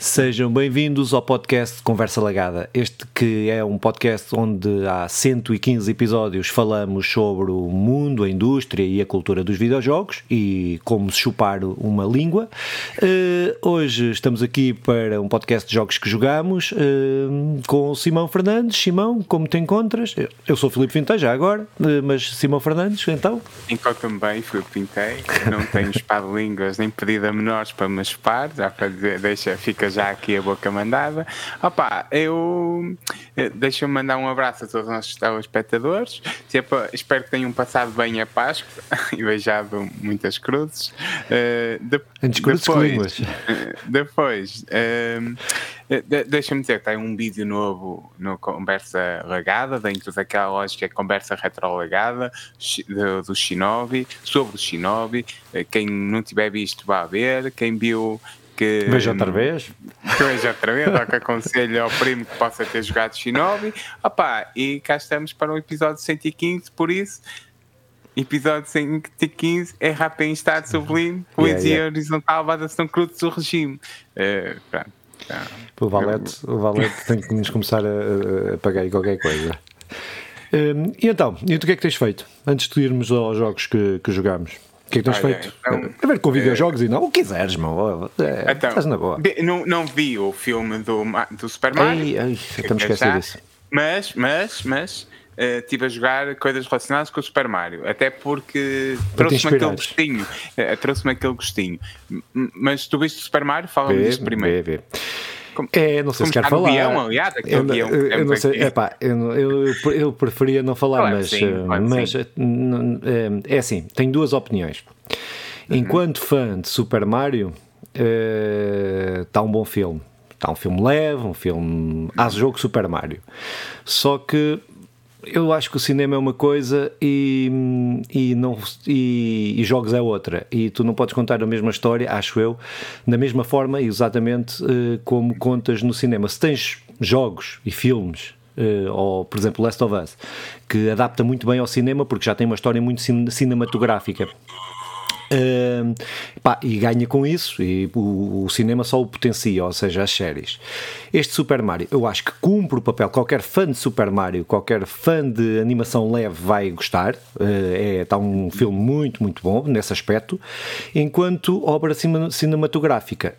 Sejam bem-vindos ao podcast Conversa Lagada. Este que é um podcast onde há 115 episódios falamos sobre o mundo, a indústria e a cultura dos videojogos e como se chupar uma língua. Uh, hoje estamos aqui para um podcast de jogos que jogamos uh, com Simão Fernandes. Simão, como te encontras? Eu sou Filipe Vintei já agora, uh, mas Simão Fernandes, então? Encontro-me bem, Filipe Vintei. Não tenho espado línguas nem pedido a menores para me chupar, já para dizer, deixa, fica já aqui a boca mandada. Opa, eu eh, deixa-me mandar um abraço a todos os nossos telespectadores. espero que tenham passado bem a Páscoa e beijado muitas cruzes. Uh, de, depois, depois uh, deixa-me dizer que tem um vídeo novo no Conversa Legada, dentro daquela lógica Conversa Retrolegada do, do Shinobi, sobre o Shinobi. Quem não tiver visto, vá ver. Quem viu que. Veja outra vez. Que veja outra vez, ou que aconselho ao primo que possa ter jogado Shinobi. Opá, e cá estamos para o episódio 115, por isso. Episódio 115 é rap em estado sublime, poesia yeah, yeah. horizontal, vadação cruz do regime. Uh, pronto. Então, o Valete, o Valete tem que nos começar a, a pagar qualquer coisa. Um, e então, e tu o que é que tens feito? Antes de irmos aos jogos que, que jogamos que é que tens feito? Então, a ver com videojogos é, e não, o que quiseres, meu. É, então, estás na boa. Não, não vi o filme do, do Super Mario. Ai, ai, estamos esquecidos disso. Mas, mas, mas, uh, estive a jogar coisas relacionadas com o Super Mario. Até porque trouxe-me aquele gostinho. Uh, trouxe-me aquele gostinho. Mas tu viste o Super Mario? Fala-me disso primeiro. Vê, vê. Como, é, não sei se quer falar. Guião, aliás, eu, guião, eu, eu não sei, epá, eu, eu, eu preferia não falar, mas, sim, eh, mas eh, é assim, tenho duas opiniões. Uhum. Enquanto fã de Super Mario, está uh, um bom filme. Está um filme leve, um filme. Há jogo Super Mario. Só que eu acho que o cinema é uma coisa e, e, não, e, e, jogos é outra. E tu não podes contar a mesma história, acho eu, da mesma forma e exatamente uh, como contas no cinema. Se tens jogos e filmes Uh, ou por exemplo Last of Us, que adapta muito bem ao cinema porque já tem uma história muito cinematográfica. Uh, pá, e ganha com isso, e o, o, cinema só o potencia, ou seja, as séries. Este Super Mario, eu acho que cumpre o papel. Qualquer fã de Super Mario, qualquer fã de animação leve vai gostar. Uh, é, está um filme muito, muito bom nesse aspecto. Enquanto obra cinematográfica,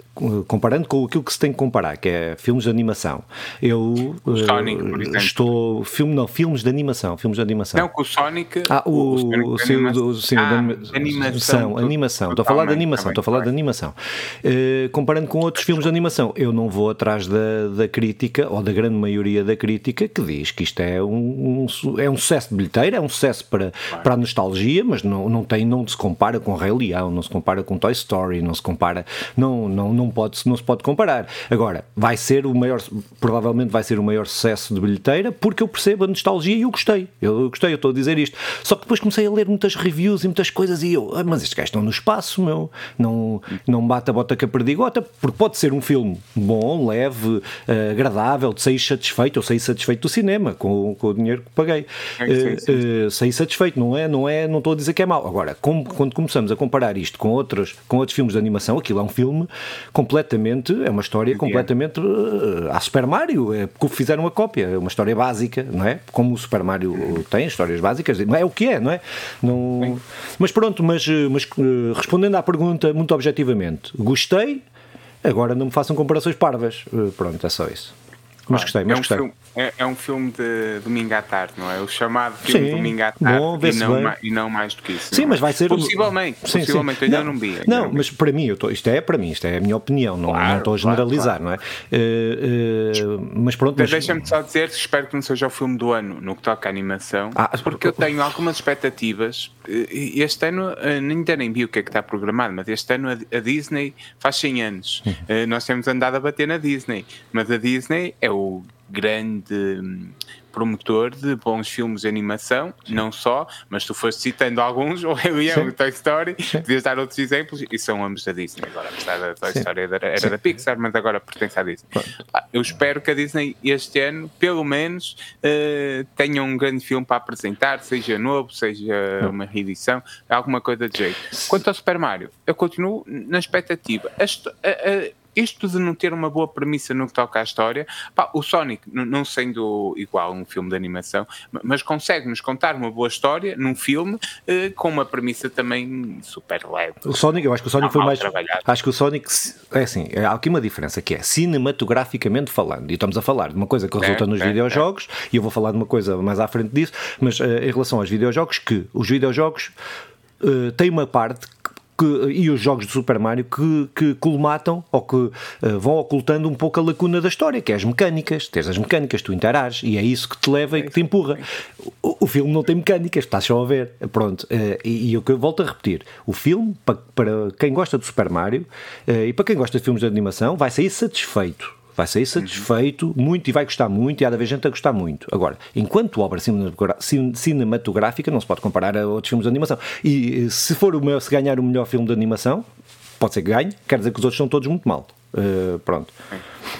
comparando com aquilo que se tem que comparar, que é filmes de animação, eu uh, Sonic, por exemplo. estou. Filme, não, filmes de animação. Filmes de animação. Não, com o Sonic. Ah, o, o, o, o, sim, ah, animação animação. Estou a falar de animação. Estou a falar de animação. Uh, comparando com outros filmes de animação, eu não vou atrás da, da crítica, ou da grande maioria da crítica, que diz que isto é um, um é um sucesso de bilheteira, é um sucesso para, para a nostalgia, mas não, não, tem, não se compara com Rei Leão, não se compara com Toy Story, não se compara, não, não, não, pode, não se pode comparar. Agora, vai ser o maior, provavelmente vai ser o maior sucesso de bilheteira, porque eu percebo a nostalgia e eu gostei. Eu gostei, eu estou a dizer isto. Só que depois comecei a ler muitas reviews e muitas coisas e eu, ah, mas este gajo estão no espaço, meu. Não, não bate a bota com a perdigota, porque pode ser um filme bom, leve, uh, agradável, de sair satisfeito. Eu saí satisfeito do cinema com, com o dinheiro que paguei. Uh, uh, saí satisfeito, não é? Não é? Não estou a dizer que é mau. Agora, com, quando começamos a comparar isto com outros, com outros filmes de animação, aquilo é um filme completamente, é uma história completamente uh, a Super Mario, é porque fizeram uma cópia, é uma história básica, não é? Como o Super Mario tem, histórias básicas, não é o que é, não é? Não, mas pronto, mas, mas respondendo à pergunta muito objetivamente, gostei, agora não me façam comparações parvas. Eh, pronto, é só isso. Mas gostei, mas é um gostei. Filme, é, é, um filme de domingo à tarde, não é? O chamado filme Sim, domingo à tarde bom, e, não, e não mais do que isso. Sim, mas vai ser. Possivelmente, sim, possivelmente, sim. ainda não, não vi. Não, mas para mim, eu tô, isto é para mim, isto é a minha opinião, não, claro, não estou a generalizar, claro, claro. não é? Uh, uh, mas pronto. Mas, mas... Deixa-me só dizer, espero que não seja o filme do ano no que toca à animação, ah, porque eu tenho algumas expectativas. Este ano, ainda nem vi o que é que está programado, mas este ano a Disney faz 100 anos. Uhum. Nós temos andado a bater na Disney, mas a Disney é o grande promotor de bons filmes de animação, Sim. não só, mas tu foste citando alguns, o Rei Leão Toy Story, Sim. podias dar outros exemplos, e são ambos da Disney. Agora, apesar da Toy Sim. Story era, era da Pixar, mas agora pertence à Disney. Ah, eu espero que a Disney este ano, pelo menos, uh, tenha um grande filme para apresentar, seja novo, seja uma reedição, alguma coisa de jeito. Quanto ao Super Mario, eu continuo na expectativa. A, a, a, isto de não ter uma boa premissa no que toca à história, pá, o Sonic, não sendo igual um filme de animação, mas consegue-nos contar uma boa história num filme uh, com uma premissa também super leve. O Sonic, eu acho que o Sonic foi mais. Trabalhado. Acho que o Sonic, é assim, há aqui uma diferença que é cinematograficamente falando, e estamos a falar de uma coisa que resulta é, nos é, videojogos, é. e eu vou falar de uma coisa mais à frente disso, mas uh, em relação aos videojogos, que os videojogos uh, têm uma parte que, e os jogos de Super Mario que, que colmatam ou que uh, vão ocultando um pouco a lacuna da história, que é as mecânicas. Tens as mecânicas, tu interages e é isso que te leva e que te empurra. O, o filme não tem mecânicas, estás só a ver. Pronto, uh, e, e eu volto a repetir: o filme, para, para quem gosta de Super Mario uh, e para quem gosta de filmes de animação, vai sair satisfeito vai sair satisfeito uhum. muito e vai gostar muito e há de haver gente a gostar muito. Agora, enquanto obra cinematográfica não se pode comparar a outros filmes de animação. E se for o meu, se ganhar o melhor filme de animação, pode ser que ganhe, quer dizer que os outros são todos muito mal. Uh, pronto.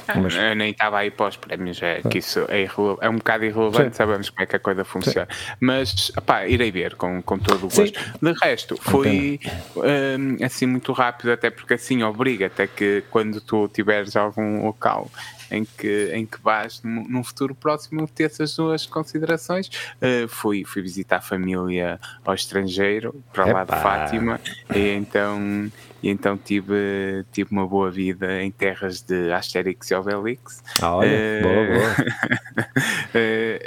Ah, Mas... Eu nem estava aí para os prémios, é que isso é, é um bocado irrelevante, Sim. sabemos como é que a coisa funciona. Sim. Mas, opá, irei ver com, com todo o gosto. De resto, foi um, assim muito rápido, até porque assim obriga-te a que quando tu tiveres algum local em que, em que vais num futuro próximo ter essas duas considerações. Uh, fui, fui visitar a família ao estrangeiro, para lá de Fátima, e então e então tive, tive uma boa vida em terras de Asterix e Obelix. Ah, olha, uh, boa, boa.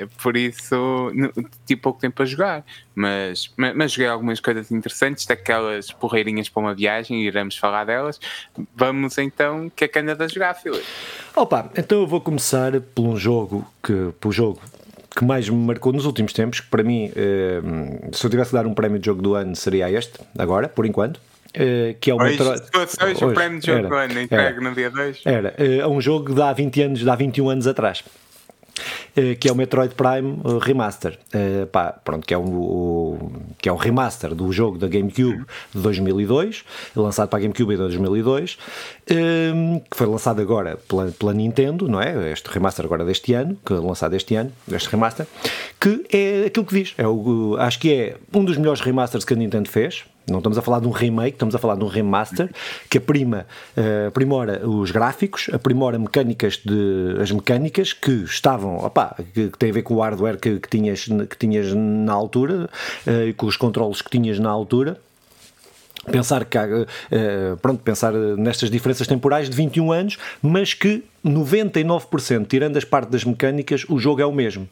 uh, por isso, tive pouco tempo a jogar, mas, mas, mas, joguei algumas coisas interessantes, daquelas porreirinhas para uma viagem, e iremos falar delas. Vamos então, que é que anda a jogar, Filipe? Opa, então eu vou começar por um jogo que, por jogo que mais me marcou nos últimos tempos, que para mim, eh, se eu tivesse de dar um prémio de jogo do ano, seria este, agora, por enquanto. Uh, que é o hoje, Metroid. Hoje, o prémio de jogo era, entregue no dia 2. Era, é um jogo de há 20 anos, de há 21 anos atrás. Uh, que é o Metroid Prime Remaster, uh, pá, pronto, que é o, o, que é o remaster do jogo da GameCube de 2002, lançado para a GameCube em 2002, um, que foi lançado agora pela, pela, Nintendo, não é? Este remaster agora deste ano, que é lançado este ano, este remaster, que é aquilo que diz, é o, acho que é um dos melhores remasters que a Nintendo fez, não estamos a falar de um remake, estamos a falar de um remaster que aprima, uh, aprimora os gráficos, aprimora mecânicas de, as mecânicas que estavam, que, que tem a ver com o hardware que, que tinhas, que tinhas na altura uh, e com os controles que tinhas na altura pensar que uh, pronto, pensar nestas diferenças temporais de 21 anos, mas que 99%, tirando as partes das mecânicas, o jogo é o mesmo.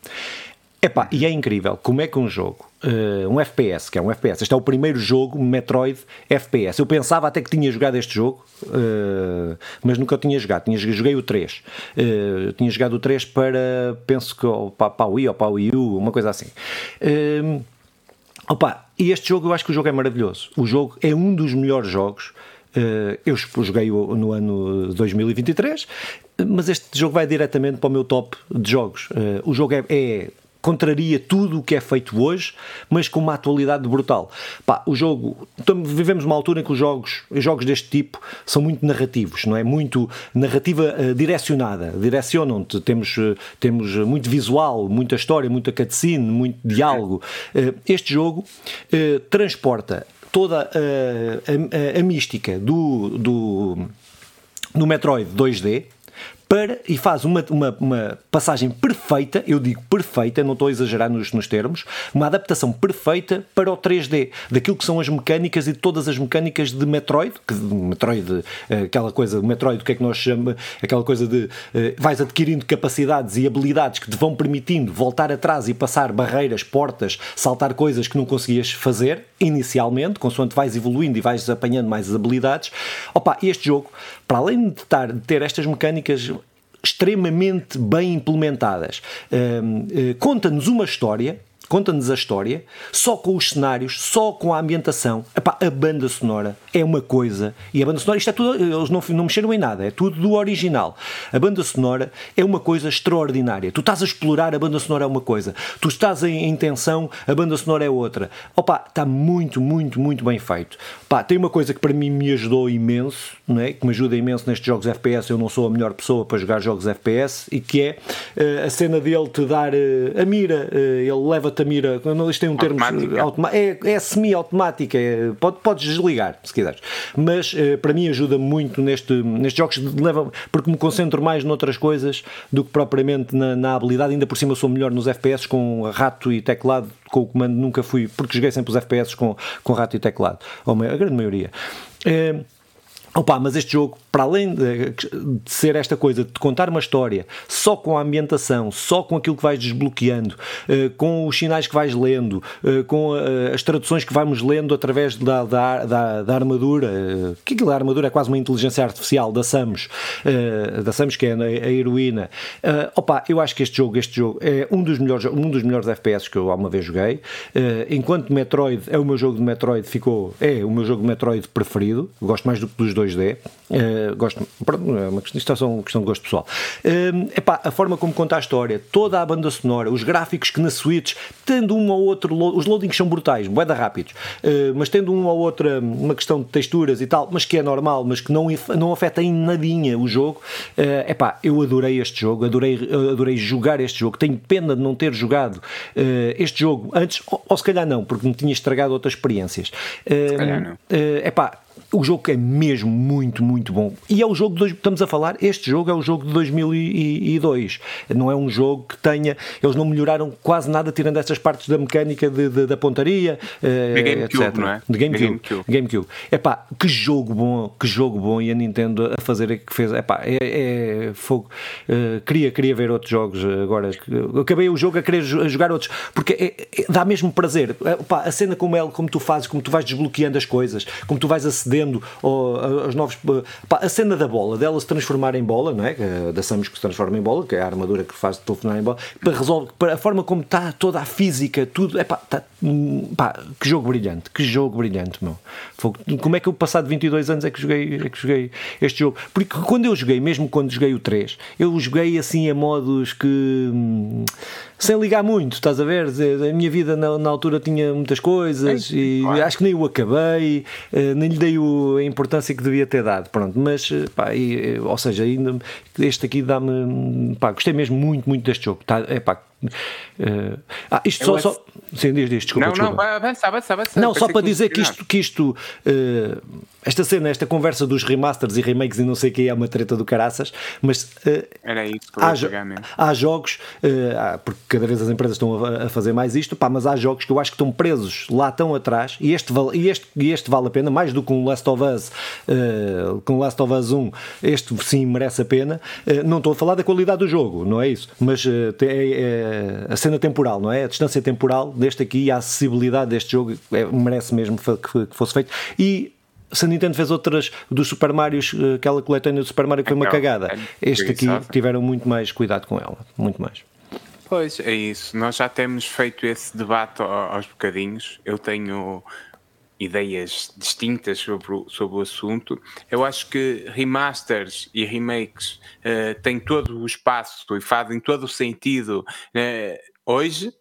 Epá, e é incrível como é que um jogo, uh, um FPS, que é um FPS, este é o primeiro jogo Metroid FPS. Eu pensava até que tinha jogado este jogo, uh, mas nunca tinha jogado. Tinha, joguei o 3. Uh, eh, tinha jogado o 3 para, penso que para, o Wii ou para o Wii U, uma coisa assim. Opa, e este jogo, eu acho que o jogo é maravilhoso. O jogo é um dos melhores jogos. eu joguei no ano 2023, mas este jogo vai diretamente para o meu top de jogos. o jogo é, é contraria tudo o que é feito hoje, mas com uma atualidade brutal. Pá, o jogo, vivemos uma altura em que os jogos, os jogos deste tipo são muito narrativos, não é? Muito narrativa uh, direcionada, direcionam-te, temos, uh, temos muito visual, muita história, muita cutscene, muito diálogo. Uh, este jogo transporta toda a, a, a, mística do, do Metroid 2D, para, e faz uma, uma, uma, passagem perfeita, eu digo perfeita, não estou a exagerar nos, nos termos, uma adaptação perfeita para o 3D, daquilo que são as mecânicas e todas as mecânicas de Metroid, que Metroid, eh, aquela coisa, Metroid, o que é que nós chamamos, aquela coisa de uh, vais adquirindo capacidades e habilidades que te vão permitindo voltar atrás e passar barreiras, portas, saltar coisas que não conseguias fazer inicialmente, consoante vais evoluindo e vais apanhando mais habilidades. Opa, este jogo, para além de, estar, de ter estas mecânicas extremamente bem implementadas. Uh, Conta-nos uma história conta-nos a história, só com os cenários, só com a ambientação. Epá, a banda sonora é uma coisa, e a banda sonora, isto é tudo, eles não, não mexeram em nada, é tudo do original. A banda sonora é uma coisa extraordinária. Tu estás a explorar, a banda sonora é uma coisa. Tu estás em, em tensão, a banda sonora é outra. Opa, está muito, muito, muito bem feito. Pá, tem uma coisa que para mim me ajudou imenso, não é? que me ajuda imenso nestes jogos FPS, eu não sou a melhor pessoa para jogar jogos FPS, e que é uh, a cena dele te dar uh, a mira, uh, ele leva-te mira, isto tem um termo é, é semi-automática, é, pode, podes desligar se quiseres. Mas uh, para mim ajuda muito neste, nestes jogos, leva, porque me concentro mais noutras coisas do que propriamente na, na habilidade. Ainda por cima sou melhor nos FPS com rato e teclado, com o comando nunca fui, porque joguei sempre os FPS com, com rato e teclado, ou a grande maioria. Uh, Opa, mas este jogo, para além de, ser esta coisa de contar uma história só com a ambientação, só com aquilo que vais desbloqueando, uh, com os sinais que vais lendo, uh, com uh, as traduções que vamos lendo através da, da, da, da armadura, que aquilo, a armadura é quase uma inteligência artificial da Samus, da Samus que é a, a heroína. opa, eu acho que este jogo, este jogo é um dos melhores, um dos melhores FPS que eu alguma vez joguei. enquanto Metroid é o meu jogo de Metroid, ficou, é o meu jogo de Metroid preferido, gosto mais do que dos dois 2D. Uh, gosto, é uma questão, isto é só uma questão de gosto pessoal. Uh, epá, a forma como conta a história, toda a banda sonora, os gráficos que na Switch, tendo um ou outro, os loadings são brutais, boeda rápidos, uh, mas tendo um ou outra, uma questão de texturas e tal, mas que é normal, mas que não, não afeta em nadinha o jogo. Uh, epá, eu adorei este jogo, adorei, adorei jogar este jogo. Tenho pena de não ter jogado uh, este jogo antes, ou, ou, se calhar não, porque me tinha estragado outras experiências. Uh, se calhar não. Uh, epá, o jogo é mesmo muito, muito bom. E é o jogo que estamos a falar, este jogo é o jogo de 2002. Não é um jogo que tenha. Eles não melhoraram quase nada, tirando essas partes da mecânica de, de, da pontaria, uh, GameCube, etc. Não é? De GameCube. GameCube. GameCube. Epá, que jogo bom, que jogo bom. E a Nintendo a fazer o que fez. Epá, é, é fogo. Uh, queria, queria ver outros jogos agora. Acabei o jogo a querer jogar outros, porque é, é, dá mesmo prazer. Epá, a cena como, ela, como tu fazes, como tu vais desbloqueando as coisas, como tu vais acedendo acedendo aos novos. Pá, a cena da bola, dela se transformar em bola, não é? Da Samus que se transforma em bola, que é a armadura que faz de telefonar em bola, para resolver, para a forma como está toda a física, tudo. É pá, tá, pá, que jogo brilhante, que jogo brilhante, meu. Como é que eu, passado 22 anos, é que joguei, é que joguei este jogo? Porque quando eu joguei, mesmo quando joguei o 3, eu joguei assim a modos que. Hum, sem ligar muito, estás a ver? A minha vida na, na altura tinha muitas coisas é, e claro. acho que nem o acabei, eh, nem lhe dei o, a importância que devia ter dado. Pronto, mas, eh, pá, e, eh, ou seja, ainda, este aqui dá-me. Pá, gostei mesmo muito, muito deste jogo. Tá, é pá, Uh, ah, isto só, só. Sim, diz, diz, desculpa. Não, desculpa. não, avança, avança, avança. Não, só para dizer que isto, que isto uh, esta cena, esta conversa dos remasters e remakes e não sei o que é uma treta do caraças, mas uh, Era isso que há, há jogos, uh, porque cada vez as empresas estão a, a, fazer mais isto, pá, mas há jogos que eu acho que estão presos lá tão atrás e este, e este, e este vale a pena, mais do que um Last of Us, uh, com Last of Us 1, este sim merece a pena. não estou a falar da qualidade do jogo, não é isso, mas é, é, a cena temporal, não é? A distância temporal deste aqui e a acessibilidade deste jogo é, merece mesmo que, que fosse feito. E se a Nintendo fez outras dos Super Mario, eh, aquela coletânea do Super Mario que foi uma cagada, este aqui tiveram muito mais cuidado com ela, muito mais. Pois é isso, nós já temos feito esse debate aos bocadinhos. Eu tenho ideias distintas sobre o, sobre o assunto. Eu acho que remasters e remakes uh, têm todo o espaço e fazem todo o sentido uh, hoje,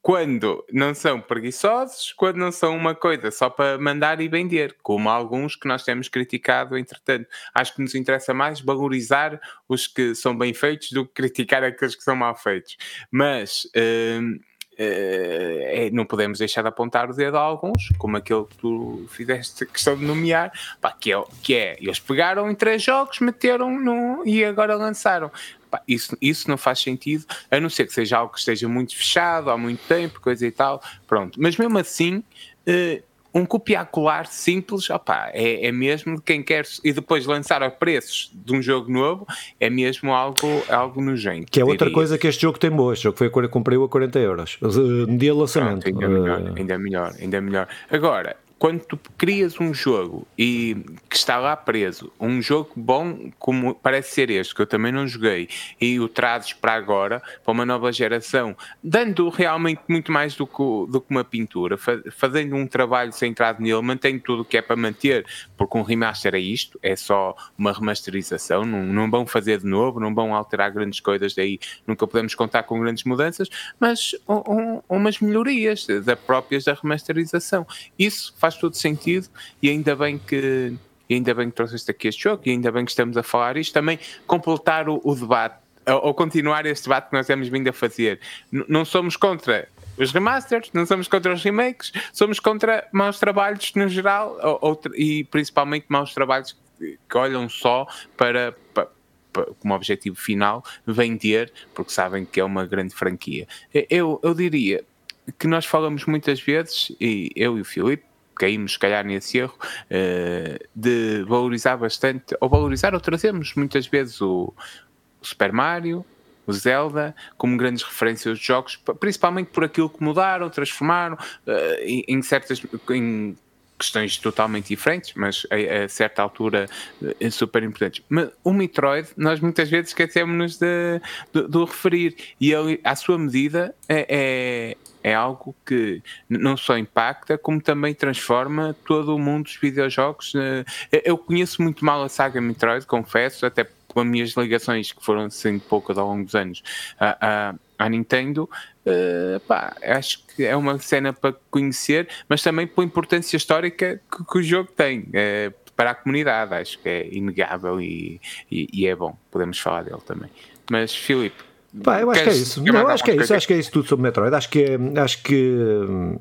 quando não são preguiçosos, quando não são uma coisa só para mandar e vender, como alguns que nós temos criticado, entretanto. Acho que nos interessa mais valorizar os que são bem feitos do que criticar aqueles que são mal feitos. Mas. Uh, é, não podemos deixar de apontar o dedo a alguns, como aquele que tu fizeste questão de nomear, pá, que, é, que é, eles pegaram em três jogos, meteram no, e agora lançaram. Pá, isso, isso não faz sentido, a não ser que seja algo que esteja muito fechado há muito tempo, coisa e tal, pronto. Mas mesmo assim, uh, um copiar-colar simples, opa, é, é mesmo quem quer e depois lançar a preços de um jogo novo, é mesmo algo, algo nojento. Que é outra diria. coisa que este jogo tem boa. Este jogo foi a, comprei-o a 40 euros no dia de lançamento. Pronto, ainda, uh... melhor, ainda melhor, ainda melhor. Agora, quando tu crias um jogo e que está lá preso, um jogo bom como parece ser este, que eu também não joguei, e o trazes para agora, para uma nova geração, dando realmente muito mais do que, do que uma pintura, fazendo um trabalho centrado nele, mantendo tudo o que é para manter, porque um remaster é isto, é só uma remasterização, não, não vão fazer de novo, não vão alterar grandes coisas, daí nunca podemos contar com grandes mudanças, mas um, um, umas melhorias da próprias da remasterização. Isso faz todo sentido e ainda bem que e ainda bem que trouxeste aqui este jogo e ainda bem que estamos a falar isto, também completar o, o debate ou continuar este debate que nós temos vindo a fazer. N não somos contra os remasters, não somos contra os remakes, somos contra maus trabalhos no geral ou, ou, e principalmente maus trabalhos que, que olham só para, para como objetivo final vender, porque sabem que é uma grande franquia. Eu, eu diria que nós falamos muitas vezes, e eu e o Filipe, caímos, se calhar, nesse erro uh, de valorizar bastante, ou valorizar ou trazemos muitas vezes o, Super Mario, o Zelda, como grandes referências de jogos, principalmente por aquilo que mudaram, transformaram em, em, certas. Em, questões totalmente diferentes, mas a, a certa altura é super importantes. Mas o Metroid, nós muitas vezes esquecemos-nos de, de, de, o referir, e ele, à sua medida, é, é é algo que não só impacta, como também transforma todo o mundo dos videojogos. Eh, eu conheço muito mal a saga Metroid, confesso, até com as minhas ligações, que foram sendo poucas ao longo dos anos, à, à, Nintendo. Uh, pá, acho que é uma cena para conhecer, mas também pela importância histórica que, que o jogo tem. Uh, para a comunidade, acho que é inegável e, e, e é bom, podemos falar dele também. Mas, Filipe, Pá, eu acho que é isso. Não, acho que é isso. Acho que é isso tudo sobre Metroid. Acho que, é, acho que hum,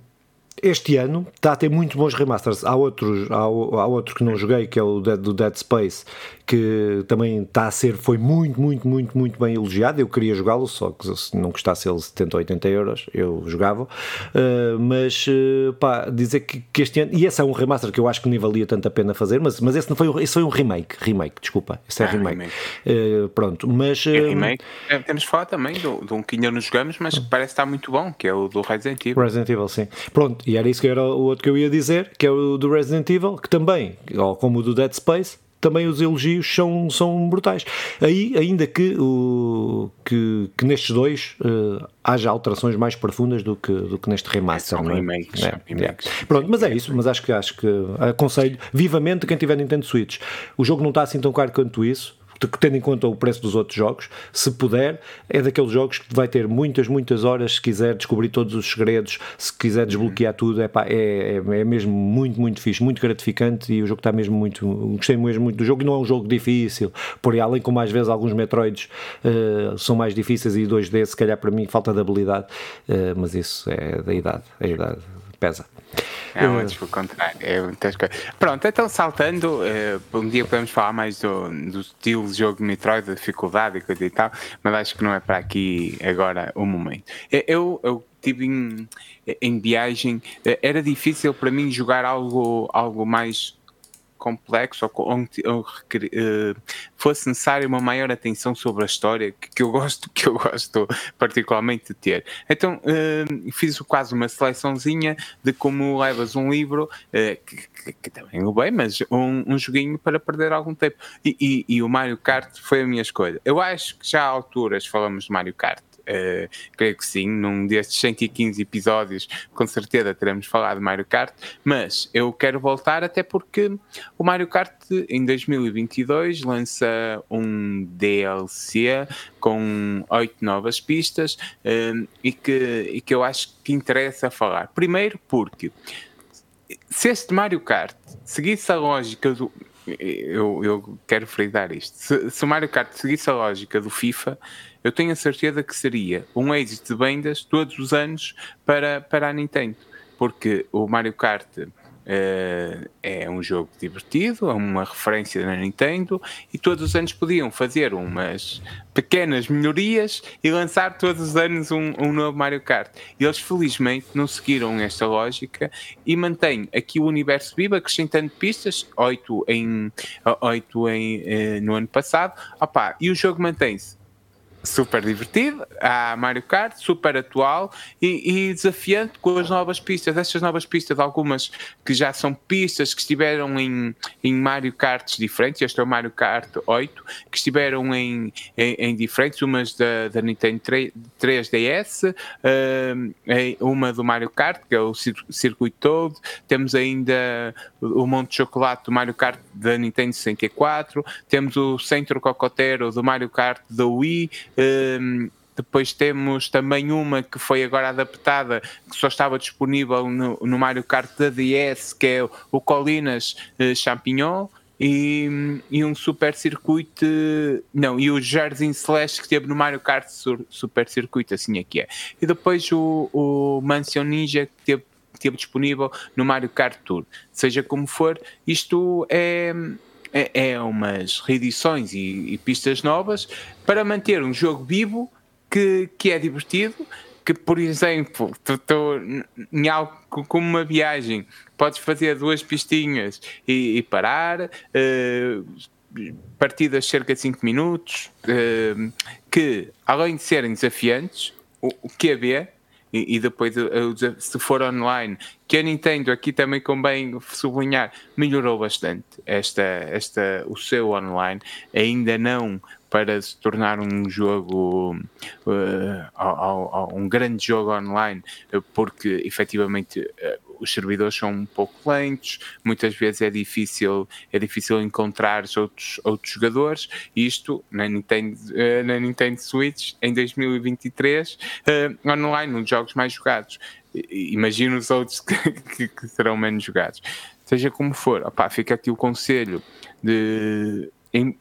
este ano está a ter muito bons remasters. Há outros, há, há outro que não joguei, que é o Dead, do Dead Space, que também está a ser, foi muito, muito, muito, muito bem elogiado. Eu queria jogá-lo, só que se não custasse ele 70 ou 80 euros, eu jogava. Uh, mas, uh, pá, dizer que, que, este ano, e esse é um remaster que eu acho que nem valia tanto a pena fazer, mas, mas esse, não foi, esse foi um remake. Remake, desculpa. Esse é ah, remake. remake. Uh, pronto, mas. É remake. É, temos de falar também de um que ainda não jogamos, mas que parece estar muito bom, que é o do Resident Evil. Resident Evil, sim. Pronto, e era isso que era o outro que eu ia dizer, que é o do Resident Evil, que também, como o do Dead Space, também os elogios são, são brutais. Aí, ainda que, o, que, que nestes dois uh, haja alterações mais profundas do que, do que neste remaster. É, é? remakes, é, remakes. É. Pronto, mas é isso, mas acho que, acho que aconselho vivamente quem tiver Nintendo Switch. O jogo não está assim tão caro quanto isso tendo em conta o preço dos outros jogos, se puder, é daqueles jogos que vai ter muitas, muitas horas se quiser descobrir todos os segredos, se quiser desbloquear tudo, é, pá, é, é, é mesmo muito, muito fixe, muito gratificante e o jogo está mesmo muito. Gostei mesmo muito do jogo e não é um jogo difícil, por aí, além como às vezes alguns Metroids uh, são mais difíceis e 2D, se calhar para mim falta de habilidade, uh, mas isso é da idade, a idade pesa. É antes pelo contrário. É muitas coisas. Pronto, então saltando, uh, um dia podemos falar mais do, do estilo de jogo de Metroid, da dificuldade e coisa e tal, mas acho que não é para aqui agora o momento. Eu, eu tive em, em viagem, eh, era difícil para mim jogar algo, algo mais complexo ou, ou, uh, fosse necessária uma maior atenção sobre a história que, que, eu gosto que eu gosto particularmente de ter. Então uh, fiz quase uma seleçãozinha de como levas um livro uh, que, que, que, também o bem, mas um, um joguinho para perder algum tempo. E, e, e o Mario Kart foi a minha escolha. Eu acho que já há alturas falamos de Mario Kart Uh, creio que sim, num destes 115 episódios, com certeza teremos falado de Mario Kart, mas eu quero voltar até porque o Mario Kart em 2022 lança um DLC com oito novas pistas uh, e, que, e que eu acho que interessa falar. Primeiro porque se este Mario Kart seguisse a lógica do. Eu, eu quero frisar isto. Se, se o Mario Kart seguisse a lógica do FIFA, eu tenho a certeza que seria um êxito de vendas todos os anos para, para a Nintendo, porque o Mario Kart Uh, é um jogo divertido, é uma referência da Nintendo e todos os anos podiam fazer umas pequenas melhorias e lançar todos os anos um, um novo Mario Kart. Eles felizmente não seguiram esta lógica e mantêm aqui o universo vivo, acrescentando pistas, 8, em, 8 em, uh, no ano passado, Opa, e o jogo mantém-se super divertido, há Mario Kart, super atual e, e, desafiante com as novas pistas. Estas novas pistas, algumas que já são pistas que estiveram em, em Mario Karts diferentes, este é o Mario Kart 8, que estiveram em, em, em diferentes, umas da, da Nintendo 3, 3DS, uh, uma do Mario Kart, que é o circuito todo, temos ainda o Monte de Chocolate do Mario Kart da Nintendo 64, temos o Centro Cocotero do Mario Kart da Wii, um, depois temos também uma que foi agora adaptada, que só estava disponível no, no Mario Kart da DS, que é o Colinas uh, Champignon. e, e um super circuito. Não, e o Jardim Slash que teve no Mario Kart Super Circuito, assim é que é. E depois o, o Mansion Ninja que teve, teve disponível no Mario Kart Tour. Seja como for, isto é é, é umas reedições e, e, pistas novas para manter um jogo vivo que, que é divertido. Que, por exemplo, em algo como uma viagem, podes fazer duas pistinhas e, e parar, uh, partidas cerca de 5 minutos, uh, que além de serem desafiantes, o, o QB e, e depois se for online, que a Nintendo aqui também convém sublinhar, melhorou bastante esta, esta, o seu online, ainda não para se tornar um jogo, uh, um grande jogo online, porque efetivamente uh, os servidores são um pouco lentos, muitas vezes é difícil, é difícil encontrar outros, outros jogadores. Isto na Nintendo, uh, na Nintendo Switch em 2023, uh, online, nos jogos mais jogados. Imagino os outros que, que, que, serão menos jogados. Seja como for, opá, fica aqui o conselho de. Em,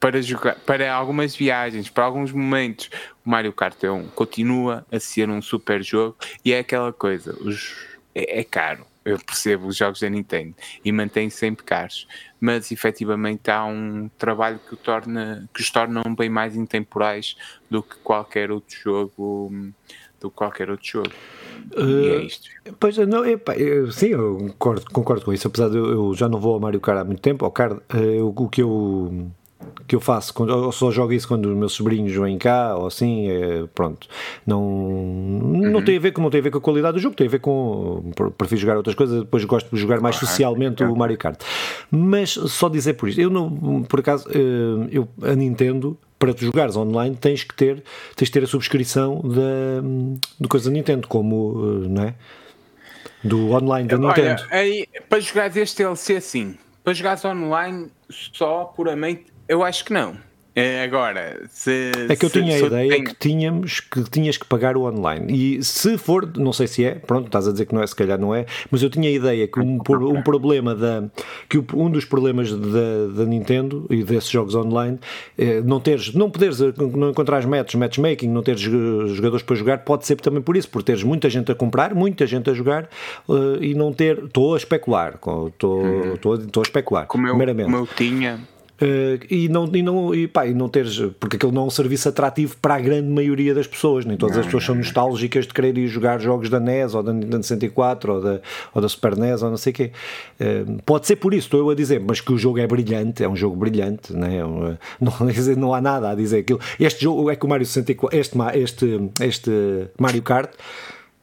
para, jogar, para algumas viagens, para alguns momentos, o Mario Kart 1 é continua a ser um super jogo e é aquela coisa, os é, é caro. Eu percebo os jogos da Nintendo e mantém sempre caros, mas efetivamente há um trabalho que, torna, que os tornam bem mais intemporais do que qualquer outro jogo. Do que qualquer outro jogo. Uh, e é isto. Pois, não, epa, eu, sim, eu concordo, concordo com isso. Apesar de eu, eu, já não vou ao Mario Kart há muito tempo, ao Kart, uh, o que eu que eu faço, quando, eu só jogo isso quando os meus sobrinhos vêm cá ou assim, é, pronto. Não, não uhum. tem a ver com não tem a ver com a qualidade do jogo, tem a ver com prefiro jogar outras coisas, depois gosto de jogar mais socialmente o Mario Kart. Mas só dizer por isto, eu não, por acaso, eh, eu, a Nintendo para tu jogares online tens que ter tens que ter a subscrição da do coisa da Nintendo, como eh, não é? Do online da Olha, Nintendo. Aí, para jogar este DLC sim. Para jogares online só puramente eu acho que não. É, agora, se. É que eu se, tinha a ideia tem... que tínhamos que tinhas que pagar o online. E se for, não sei se é, pronto, estás a dizer que não é, se calhar não é, mas eu tinha a ideia que um, um problema da. que um dos problemas da, da Nintendo e desses jogos online, é não teres, não poderes, não encontrares métodos, matchmaking, não teres jogadores para jogar, pode ser também por isso, por teres muita gente a comprar, muita gente a jogar uh, e não ter. Estou a especular, estou uhum. a especular. Como eu, como eu tinha Uh, e não, e não, e, pá, e não teres, porque aquilo não é um serviço atrativo para a grande maioria das pessoas, nem todas não, as pessoas não, são nostálgicas de querer ir jogar jogos da NES ou da Nintendo 64 ou da, ou da Super NES ou não sei o quê. Uh, pode ser por isso, estou eu a dizer, mas que o jogo é brilhante, é um jogo brilhante, né? não, não, não há nada a dizer aquilo. Este jogo é que o Mario 64, este, este, este Mario Kart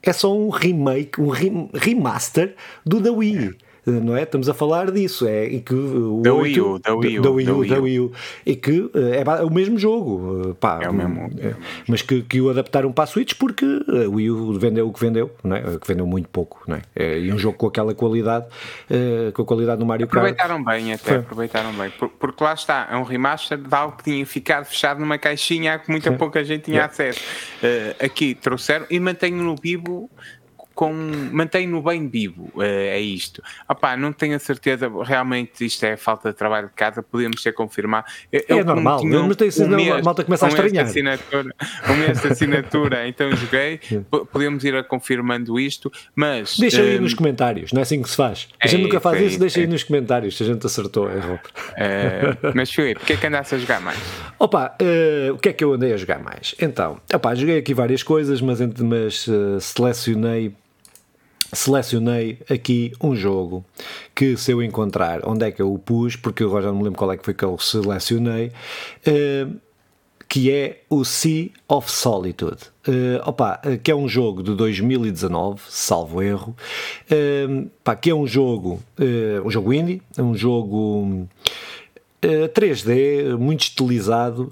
é só um remake, um remaster do da Wii não é? Estamos a falar disso, é, e que o da Wii U, da Wii U, da Wii U, da Wii U, e que eh, é o mesmo jogo, eh, pá, é o mesmo, é, mas que, que o adaptaram para a Switch porque a Wii U vendeu o que vendeu, não é? Que vendeu muito pouco, não é? E um jogo com aquela qualidade, com a qualidade do Mario Kart. Aproveitaram bem, até, Foi. aproveitaram bem, porque lá está, é um remaster de algo que tinha ficado fechado numa caixinha que muita Sim. pouca gente tinha acesso. aqui trouxeram e mantenho no vivo com mantém-no bem vivo, é, é isto. Opá, não tenho a certeza, realmente isto é falta de trabalho de casa, podemos ser confirmado. Eu, é normal, tinha, mas tem um mês, a malta começa a estranhar. Assinatura, um mês de assinatura, então joguei, podemos ir a confirmando isto, mas... Deixa aí um, nos comentários, não é assim que se faz. A gente é nunca faz isso, deixa aí é. nos comentários se a gente acertou, errou. É, mas Filipe, o que é que andaste a jogar mais? Opa, uh, o que é que eu andei a jogar mais? Então, opa, joguei aqui várias coisas, mas, mas uh, selecionei selecionei aqui um jogo que se eu encontrar onde é que eu o pus, porque agora já não me lembro qual é que foi que eu selecionei, uh, que é o Sea of Solitude. Uh, opa, que é um jogo de 2019, salvo erro, uh, pá, que é um jogo, uh, um jogo indie, um jogo 3D, muito estilizado,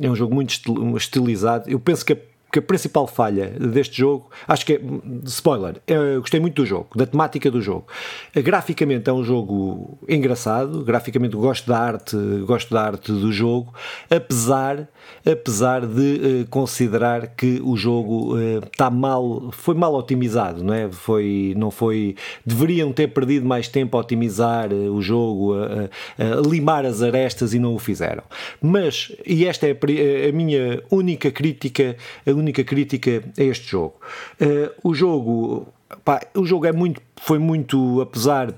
é um jogo muito estilizado. Eu penso que a a principal falha deste jogo, acho que é, spoiler, eu gostei muito do jogo, da temática do jogo. Graficamente é um jogo engraçado, graficamente gosto da arte, gosto da arte do jogo, apesar apesar de uh, considerar que o jogo está uh, mal, foi mal otimizado, não é? Foi, não foi, deveriam ter perdido mais tempo a otimizar uh, o jogo, a, limar as arestas e não o fizeram. Mas, e esta é a, a minha única crítica, a única crítica a este jogo. o jogo, pá, o jogo é muito, foi muito, apesar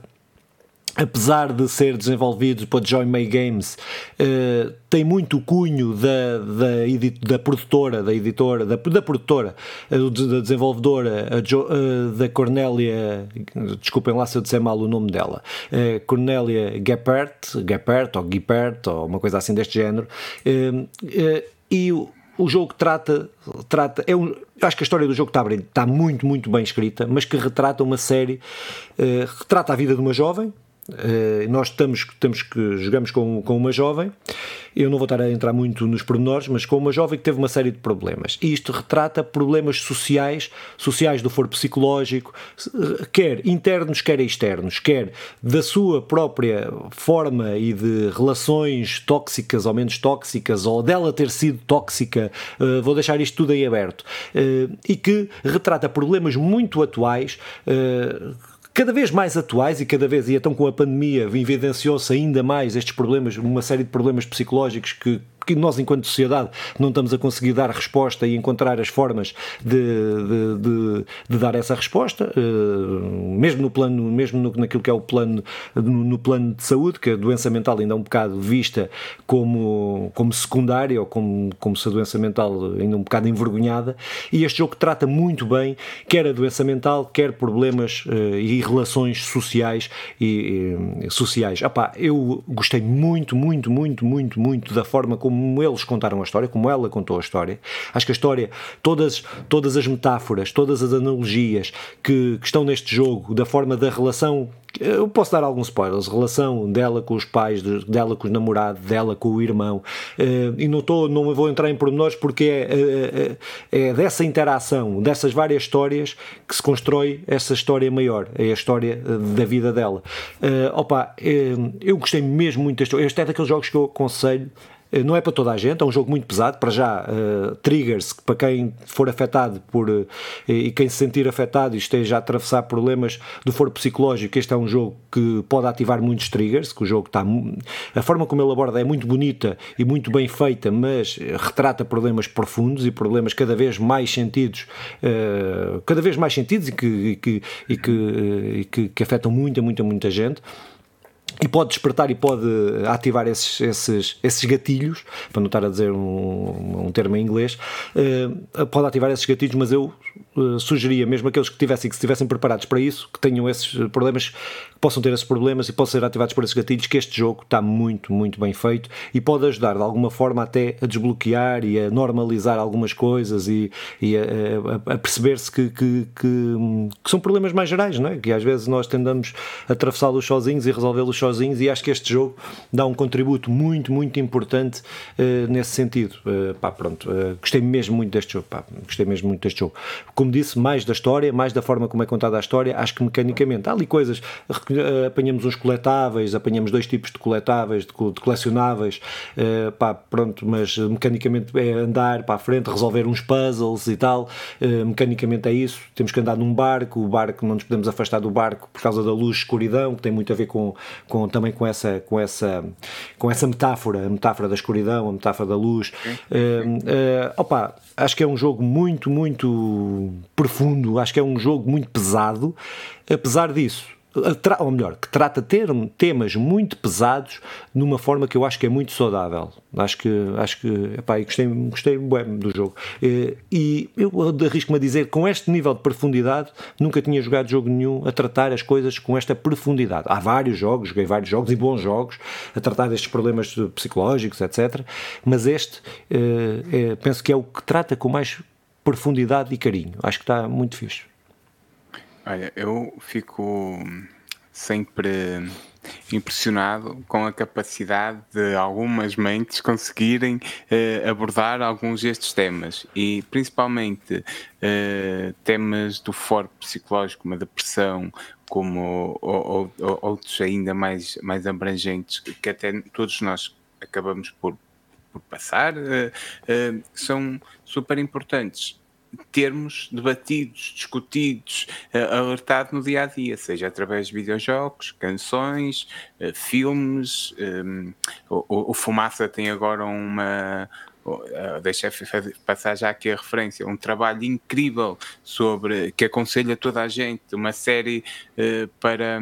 apesar de ser desenvolvido pela Joy May Games, uh, tem muito cunho da, da, da produtora, da editora, da, da produtora, uh, da desenvolvedora, jo, uh, da Cornélia, desculpem lá se eu disser mal o nome dela, Cornélia Geppert, Geppert ou Gippert ou uma coisa assim deste género, e o, o jogo trata, trata é um, acho que a história do jogo está, está muito, muito bem escrita, mas que retrata uma série, retrata a vida de uma jovem, nós estamos, temos que jogamos com, com uma jovem, eu não vou estar a entrar muito nos pormenores, mas com uma jovem que teve uma série de problemas. E isto retrata problemas sociais, sociais do foro psicológico, quer internos, quer externos, quer da sua própria forma e de relações tóxicas ou menos tóxicas, ou dela ter sido tóxica, uh, vou deixar isto tudo aí aberto, uh, e que retrata problemas muito atuais cada vez mais atuais e cada vez, e então com a pandemia evidenciou-se ainda mais estes problemas, uma série de problemas psicológicos que que nós, enquanto sociedade, não estamos a conseguir dar resposta e encontrar as formas de, de, de, de dar essa resposta, uh, mesmo no plano, mesmo no, naquilo que é o plano, no, no, plano de saúde, que a doença mental ainda é um bocado vista como, como secundária ou como, como se a doença mental ainda é um bocado envergonhada, e este jogo trata muito bem quer a doença mental, quer problemas uh, e relações sociais e, e sociais. Epá, eu gostei muito, muito, muito, muito, muito da forma como como eles contaram a história, como ela contou a história. Acho que a história, todas, todas as metáforas, todas as analogias que, que estão neste jogo, da forma da relação eu posso dar alguns spoilers, relação dela com os pais, dela com os namorados, dela com o irmão, uh, e não, tô, não vou entrar em pormenores porque é, é, é, dessa interação, dessas várias histórias que se constrói essa história maior, é a história da vida dela. Uh, opa, eu gostei mesmo muito deste jogo, este é daqueles jogos que eu aconselho eh, não é para toda a gente, é um jogo muito pesado. Para já, uh, triggers, para quem for afetado por, uh, e quem se sentir afetado e esteja a atravessar problemas do foro psicológico, este é um jogo que pode ativar muitos triggers. Que o jogo está. A forma como ele aborda é muito bonita e muito bem feita, mas retrata problemas profundos e problemas cada vez mais sentidos, uh, cada vez mais sentidos e que, e que, e que, e que, que afetam muita, muita, muita gente e pode despertar e pode ativar esses, esses, esses gatilhos, para não estar a dizer um, um termo em inglês, uh, pode ativar esses gatilhos, mas eu uh, sugeria, mesmo aqueles que tivessem que estivessem preparados para isso, que tenham esses problemas, possam ter esses problemas e possam ser ativados por esses gatilhos, que este jogo está muito, muito bem feito e pode ajudar de alguma forma até a desbloquear e a normalizar algumas coisas e, e a, a, a perceber-se que, que, que, que, são problemas mais gerais, não é? que às vezes nós tendamos a atravessá-los sozinhos e resolvê-los sozinhos e acho que este jogo dá um contributo muito, muito importante uh, nesse sentido. Uh, pá, pronto, uh, gostei mesmo muito deste jogo, pá, gostei mesmo muito deste jogo. Como disse, mais da história, mais da forma como é contada a história, acho que mecanicamente há ali coisas, apanhamos uns coletáveis, apanhamos dois tipos de coletáveis, de, de colecionáveis, pá, pronto, mas mecanicamente é andar para a frente, resolver uns puzzles e tal, mecanicamente é isso, temos que andar num barco, o barco não nos podemos afastar do barco por causa da luz escuridão, que tem muito a ver com, com também com essa, com, essa, com essa metáfora, a metáfora da escuridão, a metáfora da luz. Uh, uh, opa, acho que é um jogo muito, muito profundo, acho que é um jogo muito pesado. Apesar disso, ou melhor, que trata ter temas muito pesados numa forma que eu acho que é muito saudável. Acho que, acho que epá, gostei, gostei bem do jogo. E eu arrisco-me a dizer, com este nível de profundidade, nunca tinha jogado jogo nenhum a tratar as coisas com esta profundidade. Há vários jogos, joguei vários jogos e bons jogos a tratar destes problemas psicológicos, etc. Mas este, é, penso que é o que trata com mais profundidade e carinho. Acho que está muito fixe. Olha, eu fico sempre impressionado com a capacidade de algumas mentes conseguirem uh, abordar alguns destes temas e principalmente uh, temas do foro psicológico, como a depressão, como ou, ou, outros ainda mais, mais abrangentes que até todos nós acabamos por por passar, são super importantes termos debatidos, discutidos, uh, alertado no dia a dia, seja através de videojogos, canções, uh, filmes. Um, o, Fumaça tem agora uma. Uh, deixa passar já aqui a referência, um trabalho incrível sobre que aconselha toda a gente, uma série para,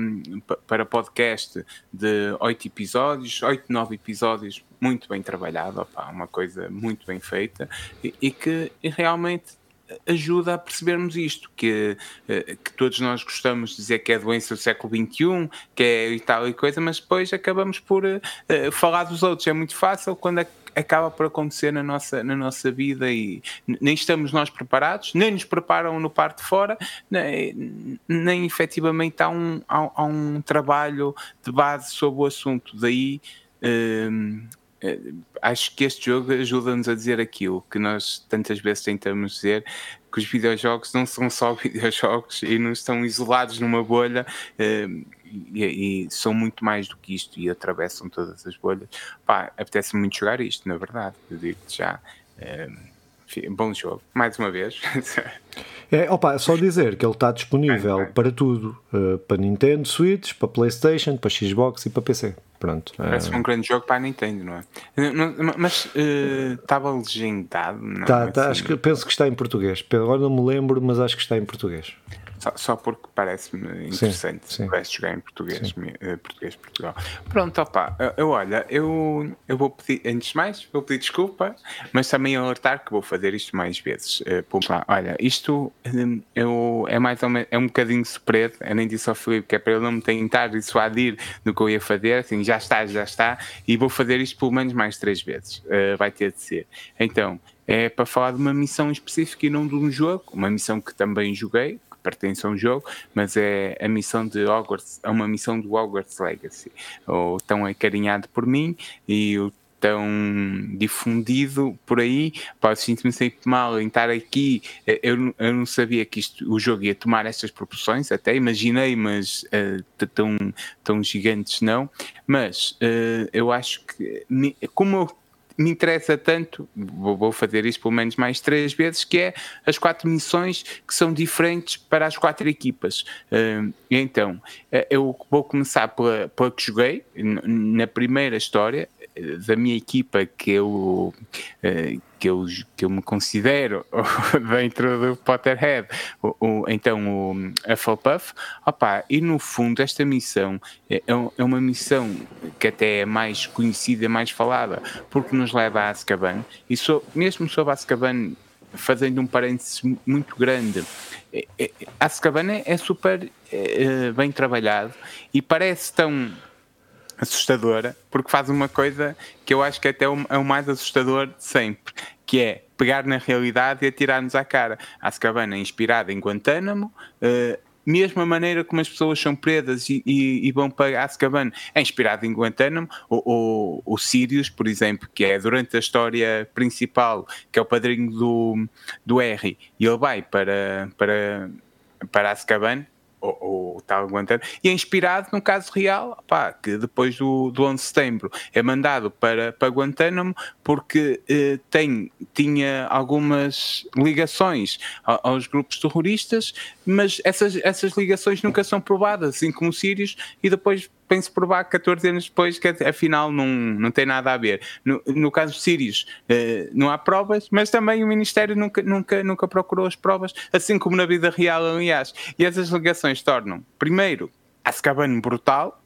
para podcast de oito episódios, oito, nove episódios, muito bem trabalhado, opa, uma coisa muito bem feita e, e que realmente ajuda a percebermos isto, que, eh, que todos nós gostamos de dizer que é doença do século XXI, que é e tal e coisa, mas depois acabamos por uh, falar dos outros. É muito fácil quando acaba por acontecer na nossa, na nossa vida e nem estamos nós preparados, nem nos preparam no parte de fora, nem, nem efetivamente há um, há, há um trabalho de base sobre o assunto. Daí. Acho que este jogo ajuda-nos a dizer aquilo que nós tantas vezes tentamos dizer que os videojogos não são só videojogos e não estão isolados numa bolha eh, e, e, são muito mais do que isto e atravessam todas as bolhas. Pá, apetece muito jogar isto, na verdade, eu digo já. Eh, bom jogo, mais uma vez. É, opa, só dizer que ele está disponível bem, bem. para tudo: uh, para Nintendo, Switch, para PlayStation, para Xbox e para PC. Pronto. Parece uh... um grande jogo para a Nintendo, não é? Mas uh, estava legendado? Não, tá, tá, assim... acho que, penso que está em português. Agora não me lembro, mas acho que está em português. Só, só porque parece-me interessante sim, sim. jogar em português, uh, português Portugal. Pronto, opa, eu, eu, olha, eu, eu vou pedir, antes de mais, vou pedir desculpa, mas também alertar que vou fazer isto mais vezes. Uh, lá. Olha, isto um, eu, é mais ou menos, é um bocadinho surpreso, eu nem disse ao Filipe que é para ele não me tentar dissuadir do que eu ia fazer, assim, já está, já está, e vou fazer isto pelo menos mais três vezes, uh, vai ter de ser. Então, é para falar de uma missão específica e não de um jogo, uma missão que também joguei, pertence a um jogo, mas é a missão de Hogwarts, é uma missão do Hogwarts Legacy, ou tão acarinhado por mim e o tão difundido por aí, pá, sinto-me sempre mal em estar aqui, eu, eu não sabia que isto, o jogo ia tomar estas proporções, até imaginei, mas uh, tão, tão gigantes não, mas uh, eu acho que, como eu me interessa tanto, vou fazer isso pelo menos mais três vezes, que é as quatro missões que são diferentes para as quatro equipas. Uh, então, uh, eu vou começar pela, pela que joguei, na primeira história, da minha equipa que eu, uh, que eu, que eu me considero dentro do Potterhead, o, o, então o Hufflepuff, opa, e no fundo esta missão é, é, é uma missão que até é mais conhecida, mais falada, porque nos leva a Azkaban, e so, mesmo sobre Azkaban, fazendo um parênteses muito grande, é, é, Azkaban é, é super é, bem trabalhado e parece tão assustadora, porque faz uma coisa que eu acho que até é o mais assustador de sempre, que é pegar na realidade e atirar-nos à cara. A Azkaban é inspirada em Guantánamo, uh, mesmo a maneira como as pessoas são presas e, e, e vão para Azkaban é inspirado em Guantánamo, o, o, o Sirius, por exemplo, que é durante a história principal, que é o padrinho do, do Harry, e ele vai para, para, para Azkaban, o, o tal Guantánamo, e é inspirado num caso real, pá, que depois do, do 11 de setembro é mandado para, para Guantánamo porque eh, tem, tinha algumas ligações aos grupos terroristas, mas essas, essas ligações nunca são provadas, assim como os sírios, e depois penso provar 14 anos depois que afinal não, não tem nada a ver. No, no caso dos sírios, eh, não há provas, mas também o Ministério nunca, nunca, nunca procurou as provas, assim como na vida real, aliás. E essas ligações tornam, primeiro, Azkaban brutal,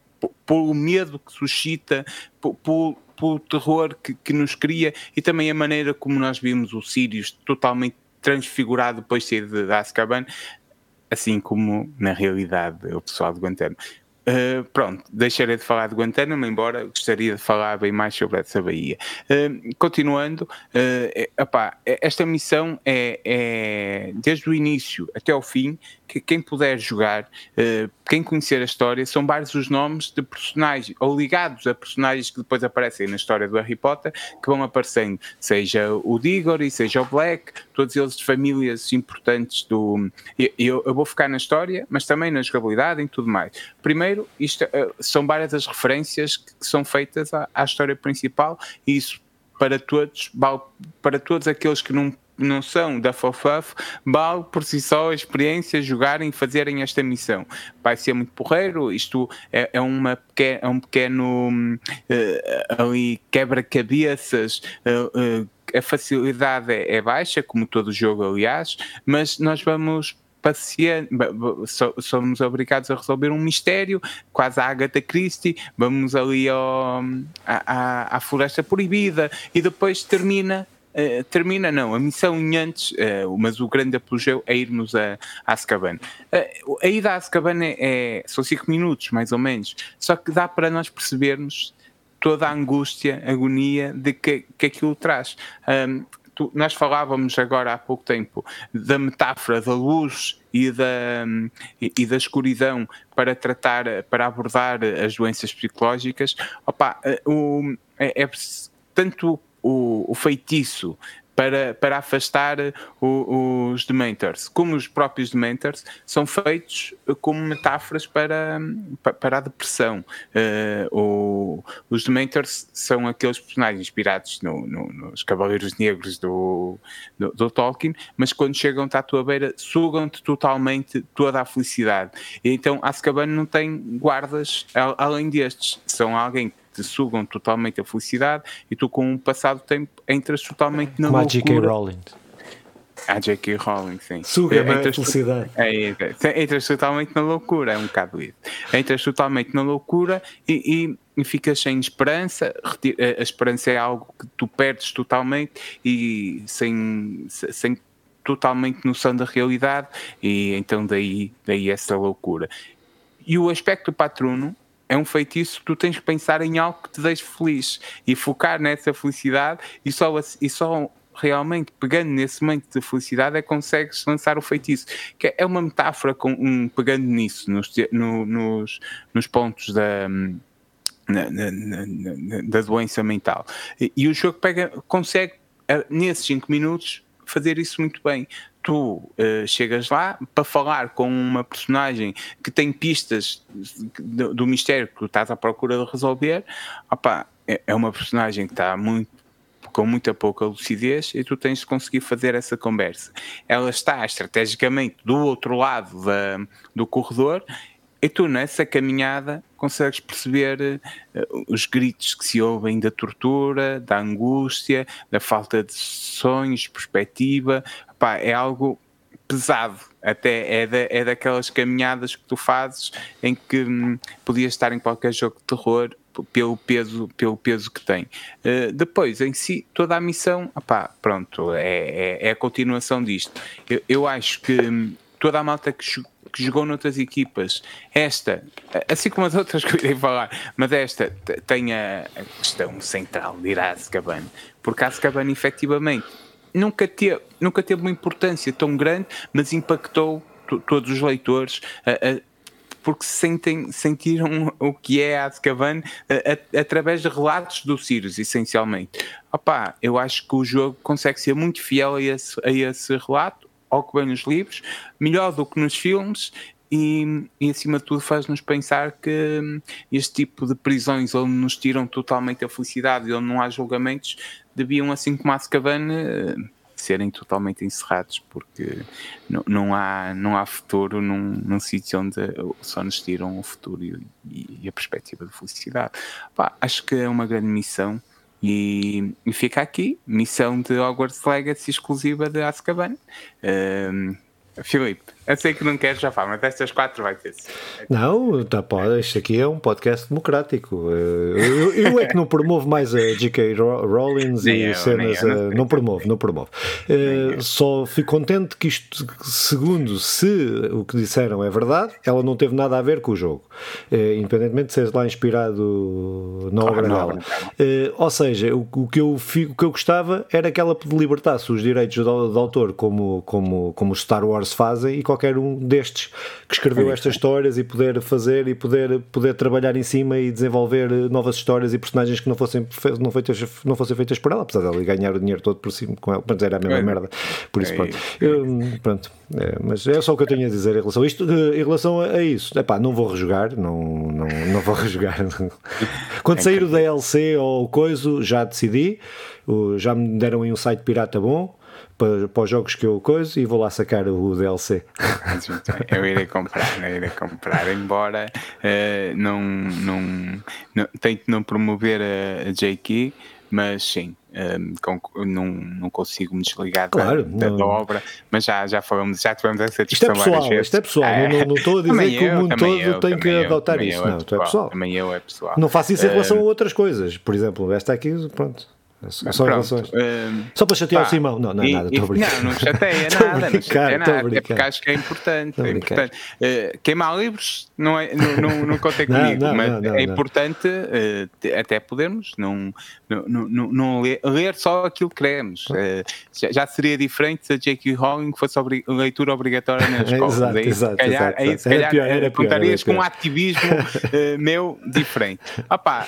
pelo medo que suscita, pelo terror que, que nos cria e também a maneira como nós vimos o Sirius totalmente transfigurado depois de sair de Azkaban, assim como na realidade o pessoal de Guantánamo. Uh, pronto, deixarei de falar de Guantánamo, embora gostaria de falar bem mais sobre essa Bahia. Uh, continuando, uh, epá, esta missão é, é, desde o início até o fim, que quem puder jogar, quem conhecer a história, são vários os nomes de personagens, ou ligados a personagens que depois aparecem na história do Harry Potter, que vão aparecendo, seja o Diggory, seja o Black, todos eles de famílias importantes do... Eu, eu vou focar na história, mas também na jogabilidade e tudo mais. Primeiro, isto uh, são várias as referências que, são feitas à, à, história principal e isso para todos, para todos aqueles que não não são da FOFUF, vale por si só a experiência jogarem e fazerem esta missão. Vai ser muito porreiro, isto é, é, uma, é um pequeno uh, ali quebra-cabeças. Uh, uh, a facilidade é, é baixa, como todo jogo, aliás, mas nós vamos paciente, somos obrigados a resolver um mistério, quase a Agatha Christie, vamos ali ao, à, à, Floresta Proibida e depois termina. Uh, termina não, a missão em antes, uh, mas o grande apogeu é irmos a, a Azkaban. Uh, a ida a Azkaban é, é, são 5 minutos, mais ou menos, só que dá para nós percebermos toda a angústia, agonia de que, que aquilo traz. Um, tu, nós falávamos agora há pouco tempo da metáfora da luz e da, e, e da escuridão para tratar, para abordar as doenças psicológicas. Opa, eh, o, é, é tanto o, o feitiço para, para afastar o, os Dementors. Como os próprios Dementors são feitos como metáforas para, para a depressão. Uh, o, os Dementors são aqueles personagens inspirados no, no, nos Cavaleiros Negros do, do, do, Tolkien, mas quando chegam-te à tua beira, sugam-te totalmente toda a felicidade. E então Azkaban não tem guardas além destes. São alguém te sugam totalmente a felicidade e tu com o passado tempo entras totalmente na Como loucura. Como a J.K. Rowling. A J.K. Rowling, sim. Suga a felicidade. É, é, entras totalmente na loucura, é um bocado isso. Entras totalmente na loucura e, e, e ficas sem esperança. A esperança é algo que tu perdes totalmente e sem, sem totalmente noção da realidade e então daí, daí essa loucura. E o aspecto patrono é um feitiço que tu tens que pensar em algo que te deixe feliz e focar nessa felicidade e só, e só realmente pegando nesse momento de felicidade é que consegues lançar o feitiço. Que é uma metáfora com um, pegando nisso, nos, no, nos, nos pontos da. Na, na, na, da doença mental. E, e, o jogo pega, consegue, nesses 5 minutos, fazer isso muito bem tu uh, chegas lá para falar com uma personagem que tem pistas do, do mistério que tu estás à procura de resolver, opa, é, é uma personagem que está muito com muita pouca lucidez e tu tens de conseguir fazer essa conversa. Ela está estrategicamente do outro lado da, do corredor e tu nessa caminhada consegues perceber uh, os gritos que se ouvem da tortura, da angústia, da falta de sonhos, perspectiva. Pá, é algo pesado, até é, da, é daquelas caminhadas que tu fazes em que hum, podias estar em qualquer jogo de terror pelo peso, pelo peso que tem. Uh, depois, em si, toda a missão, opá, pronto, é, é, é, a continuação disto. Eu, eu acho que hum, toda a malta que, que jogou noutras equipas, esta, assim como as outras que eu irei falar, mas esta tem a, questão central de ir a Azkaban, porque a Azkaban efetivamente nunca teve, nunca teve uma importância tão grande, mas impactou todos os leitores. porque sentem, sentiram o que é a Azkaban através de relatos do Sirius, essencialmente. Opa, eu acho que o jogo consegue ser muito fiel a esse, a esse relato, ao que vem nos livros, melhor do que nos filmes e, e, acima de tudo faz-nos pensar que hum, este tipo de prisões onde nos tiram totalmente a felicidade e onde não há julgamentos deviam, assim como Azkaban, eh, serem totalmente encerrados porque não, não, há, não há futuro num, num sítio onde só nos tiram o futuro e, e a perspectiva de felicidade. Pá, acho que é uma grande missão e, e, fica aqui, missão de Hogwarts Legacy exclusiva de Azkaban. Um, Filipe, eu sei que não queres já falar, mas destas quatro vai ter. Não, tá, pode, isto aqui é um podcast democrático. Eh, eu, eu é que não promovo mais a J.K. Rowling e eu, cenas. Eu, não, não promovo, não promovo. Uh, só fico contente que isto, segundo se o que disseram é verdade, ela não teve nada a ver com o jogo, uh, independentemente de ser lá inspirado na obra dela. Uh, ou seja, o, o, que eu, o que eu gostava era que ela libertasse os direitos de, de autor, como, como, como os Star Wars fazem, e qualquer qualquer um destes que escreveu estas histórias e poder fazer e poder, poder trabalhar em cima e desenvolver novas histórias e personagens que não fossem, não feitas, não fossem feitas por ela, apesar dela ganhar o dinheiro todo por cima com ela, mas era a mesma é. merda. Por isso, é pronto. Eu, pronto é, mas é só o que eu tenho a dizer em relação a isto. Em relação a, isso, epá, não vou rejogar, não, não, não vou rejogar. Quando sair o DLC ou o coisa, já decidi, já me deram aí um site pirata bom para, para os jogos que eu coiso e vou lá sacar o DLC. Eu irei comprar, eu irei comprar, embora uh, não, não, não tente não promover a, a JK, mas sim, um, com, não, não consigo me desligar claro, da, da, obra, mas já, já falamos, já tivemos essa discussão isto é pessoal, Isto é pessoal, é. Não, não, estou a dizer que o mundo todo eu, tem que eu, adotar isso, não, é é pessoal. É pessoal. Não faço isso em relação a outras coisas, por exemplo, esta aqui, pronto. Só relações. Uh, Só para chatear pá, o Simão. Não, não é nada, estou a brincar. Não, não chateia nada, não chateia nada. É porque acho que é importante. É importante. Uh, queimar livros não, é, não, não, não contem comigo, não, mas é importante uh, até podermos não, não, não, ler, ler, só aquilo que queremos. Uh, já, já, seria diferente se a J.K. Rowling fosse obri leitura obrigatória na escola. exato, aí, exato, calhar, exato, aí, se calhar pior, era apontarias com um ativismo meu diferente. Opá,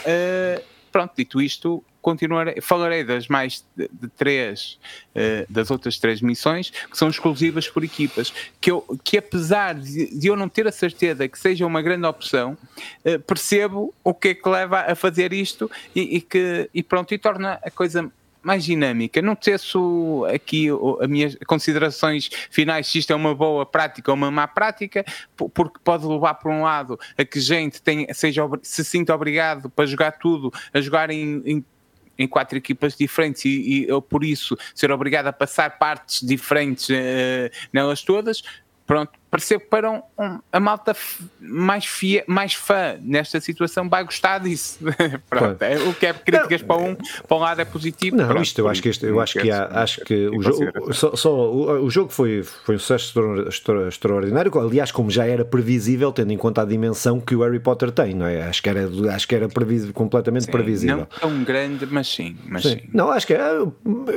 pronto, dito isto, continuarei, falarei das mais de, de três, uh, das outras três missões, que são exclusivas por equipas, que, eu, que apesar de, de eu não ter a certeza que seja uma grande opção, uh, percebo o que é que leva a fazer isto e, e que, e pronto, e torna a coisa mais dinâmica. Não teço aqui as minhas considerações finais se isto é uma boa prática ou uma má prática, porque pode levar por um lado a que gente tenha, seja, se sinta obrigado para jogar tudo, a jogar em, em em quatro equipas diferentes. E, e eu por isso ser obrigado a passar partes diferentes uh, nelas todas, pronto, percebo que para um, um, a malta mais, fia, mais fã nesta situação vai gostar disso. pronto, é, o que é críticas não, para um, para um lado é positivo. Não, pronto, isto eu acho que este, eu acho que há, acho que o jogo, só, só, o, o, jogo foi, foi um sucesso extraordinário, aliás, como já era previsível, tendo em conta a dimensão que o Harry Potter tem, não é? Acho que era, acho que era previsível, completamente sim, previsível. Não tão grande, mas sim, mas sim. sim. Não, acho que é,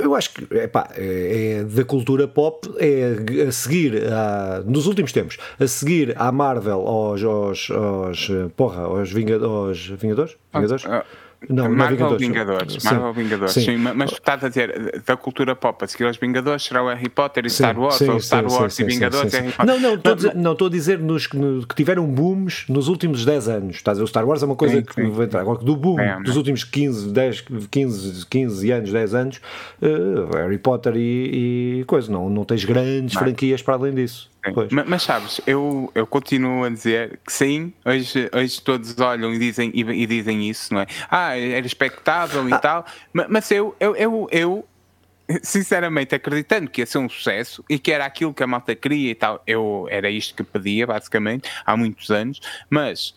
eu acho que epá, é, é da cultura pop, é a seguir a, nos últimos tempos, a seguir à Marvel, aos, aos, aos porra, aos, Vingadores, Vingadores? Vingadores? Ah, não, Marvel não Vingadores. Marvel Vingadores, sim. sim. Mas estás a dizer da cultura pop, a seguir aos Vingadores será o Harry Potter e sim, Star Wars, sim, ou Star Wars e Vingadores e Harry Potter. Não, não, estou a dizer, não, estou a dizer nos, no, que tiveram booms nos últimos 10 anos. Estás a ver? O Star Wars é uma coisa que vai entrar. Agora, do boom é, dos últimos 15, 10, 15, 15 anos, 10 anos, uh, Harry Potter e, e coisa. Não, não tens grandes franquias para além disso. Mas, mas, sabes, eu, eu continuo a dizer que sim, hoje, hoje todos olham e dizem, e, e dizem isso, não é? Ah, era expectável e ah. tal, mas, eu, eu, eu, eu, sinceramente, acreditando que ia ser um sucesso e que era aquilo que a malta queria e tal, eu era isto que pedia, basicamente, há muitos anos, mas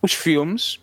os filmes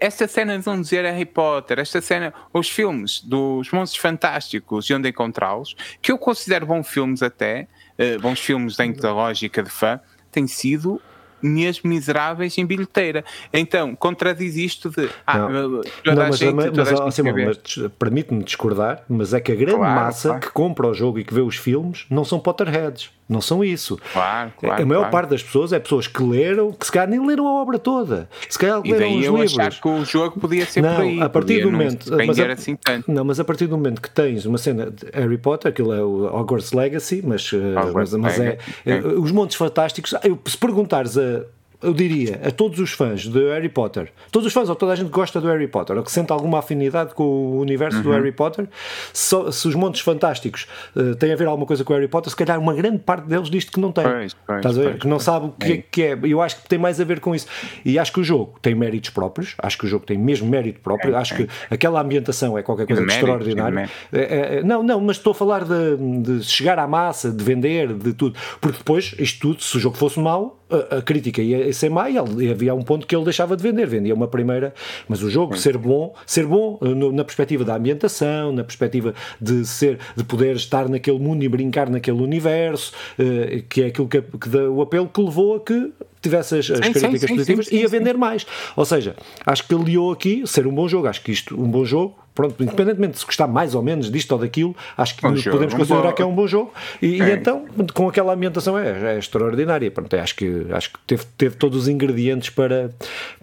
esta cena de não dizer Harry Potter, esta cena, os filmes dos Monstros Fantásticos e onde encontrá-los, que eu considero bons filmes até, uh, bons filmes dentro da lógica de fã, têm sido mesmo miseráveis em bilheteira. Então, contradiz isto de. Ah, não, não mas, gente, mas, mas, mas permite-me discordar, mas é que a grande claro, massa claro. que compra o jogo e que vê os filmes não são Potterheads. Não são isso. Claro, claro, a maior claro. parte das pessoas é pessoas que leram, que se calhar nem leram a obra toda. Se calhar e leram os eu livros. achar que o jogo podia ser não, por aí. A partir do momento. Mas a, assim tanto. Não, mas a partir do momento que tens uma cena de Harry Potter, aquilo é o Hogwarts Legacy, mas, eh, Hogwarts mas, mas é, é, os Montes Fantásticos. Se perguntares a eu diria a todos os fãs de Harry Potter, todos os fãs ou toda a gente que gosta do Harry Potter, ou que sente alguma afinidade com o universo uhum. do Harry Potter, se, se os Montes Fantásticos uh, têm a ver alguma coisa com o Harry Potter, se calhar uma grande parte deles diz que não tem. Pois, pois, Estás a ver? Pois, que não sabe o que é. que é. Eu acho que tem mais a ver com isso. E acho que o jogo tem méritos próprios, acho que o jogo tem mesmo mérito próprio, é, acho é. que aquela ambientação é qualquer coisa de extraordinário. É, é, é, não, não, mas estou a falar de, de chegar à massa, de vender, de tudo. Porque depois, isto tudo, se o jogo fosse mau, a, a crítica ia ser má e havia um ponto que ele deixava de vender, vendia uma primeira, mas o jogo ser bom, ser bom eh, no, na perspectiva da ambientação, na perspectiva de ser, de poder estar naquele mundo e brincar naquele universo, uh, que é aquilo que, que dá, o apelo que levou a que tivesse as, as sim, críticas sim, positivas sim, e a vender mais. Ou seja, acho que ele liou aqui ser um bom jogo. Acho que isto, um bom jogo, pronto, independentemente de se gostar mais ou menos disto ou daquilo, acho que podemos jogo, considerar um que é um bom jogo. E, é. e, então, com aquela ambientação, é, é extraordinária. Pronto, é, acho que, acho que teve, teve todos os ingredientes para,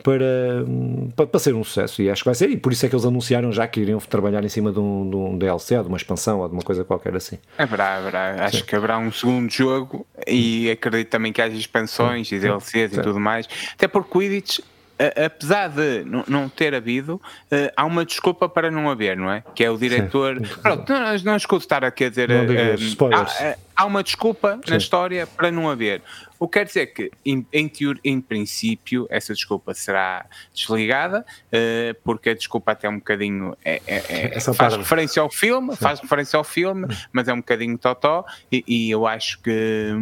para, para, para, ser um sucesso. E acho que vai ser. E por isso é que eles anunciaram já que iriam trabalhar em cima de um, de um DLC, ou de uma expansão, ou de uma coisa qualquer assim. Haverá, haverá. Acho Sim. que haverá um segundo jogo e acredito também que haja expansões Sim. e DLCs Sim. e tudo mais. Até porque Quidditch apesar de não ter havido, eh, há uma desculpa para não haver, não é? Que é o diretor. Sim. Pronto, não, não escuto estar aqui a dizer. Não uh, há, há, uma desculpa Sim. na história para não haver. O que quer dizer que, em, em, teor, em princípio, essa desculpa será desligada, uh, porque a desculpa até é um bocadinho. É, é, é faz referência ao filme, faz referência ao filme, mas é um bocadinho totó, e, e eu acho que.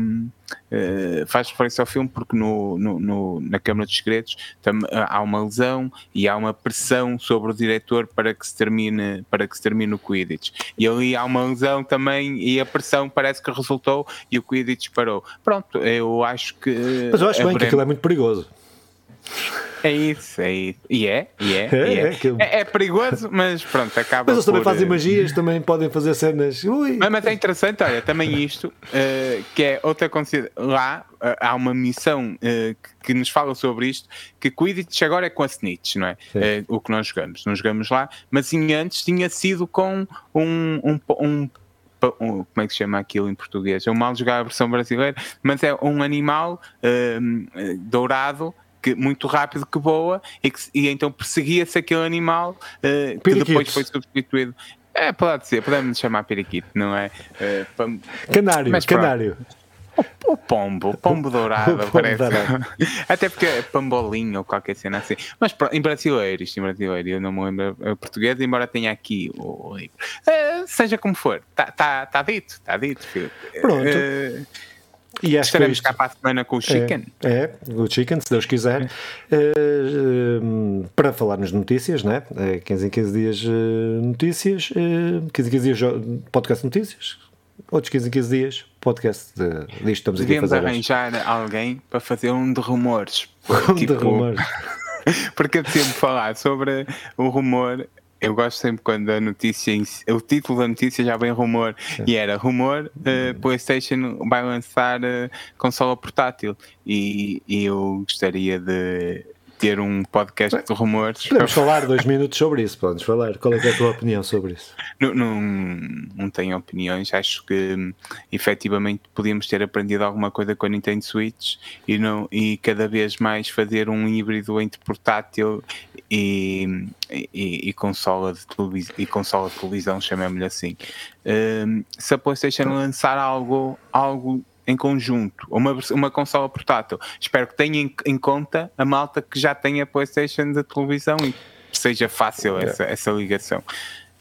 Uh, faz referência ao filme porque no, no, no, na Câmara dos Segredos tam, há uma lesão e há uma pressão sobre o diretor para que se termine, para que se termine o Quidditch. E ali há uma lesão também e a pressão parece que resultou e o Quidditch parou. Pronto, eu acho que. Mas eu acho bem que aquilo é muito perigoso. É isso, é isso. E é, e é, é, e é. É, é, perigoso, mas pronto, acaba. Mas eles também fazem eh, magias, também podem fazer cenas. Ui. Mas, mas é interessante, olha, também isto, uh, que é outra consideração. Lá uh, há uma missão uh, que nos fala sobre isto, que Quidditch agora é com a Snitch, não é? o que nós jogamos. Não jogamos lá, mas sim, antes tinha sido com um, um, um como é que se chama aquilo em português? É um mal jogar a versão brasileira, mas é um animal uh, dourado que, muito rápido que voa e, que, e então perseguia-se aquele animal uh, que depois foi substituído. É, pode ser, podemos chamar periquito, não é? Uh. Canário, mas, canário. Pronto. O, o pombo, o pombo dourado, o pombo parece. Dourado. Até porque é pambolinho ou qualquer cena assim. Mas em brasileiro, isto em brasileiro, eu não me lembro português, embora tenha aqui o livro. Uh, seja como for, está tá, tá dito, está dito, filho. Pronto. Uh, e acho Estaremos cá para a semana com o Chicken. É, é, o Chicken, se Deus quiser. Uh, uh, para falarmos de notícias, né? Uh, 15 em 15 dias notícias, uh, 15 em 15 dias podcast notícias, outros 15 em 15 dias podcast de, disto estamos aqui a fazer. arranjar hoje. alguém para fazer um de rumores. um tipo, de rumores. porque eu sempre falar sobre o rumor eu gosto sempre quando a notícia, o título da notícia já vem rumor, Sim. e era rumor, uh, PlayStation vai lançar uh, consola portátil, e, e eu gostaria de ter um podcast de rumores. Podemos falar dois minutos sobre isso, podemos falar. Qual é, é, a tua opinião sobre isso? Não, não, não tenho opiniões, acho que efetivamente podíamos ter aprendido alguma coisa com a Nintendo Switch e, não, e cada vez mais fazer um híbrido entre portátil e, e, e consola de televisão, e consola de televisão, chamemos-lhe assim. Um, se a PlayStation lançar algo, algo em conjunto, uma, uma consola portátil. Espero que tenha em, em, conta a malta que já tem a PlayStation da televisão e seja fácil essa, essa ligação.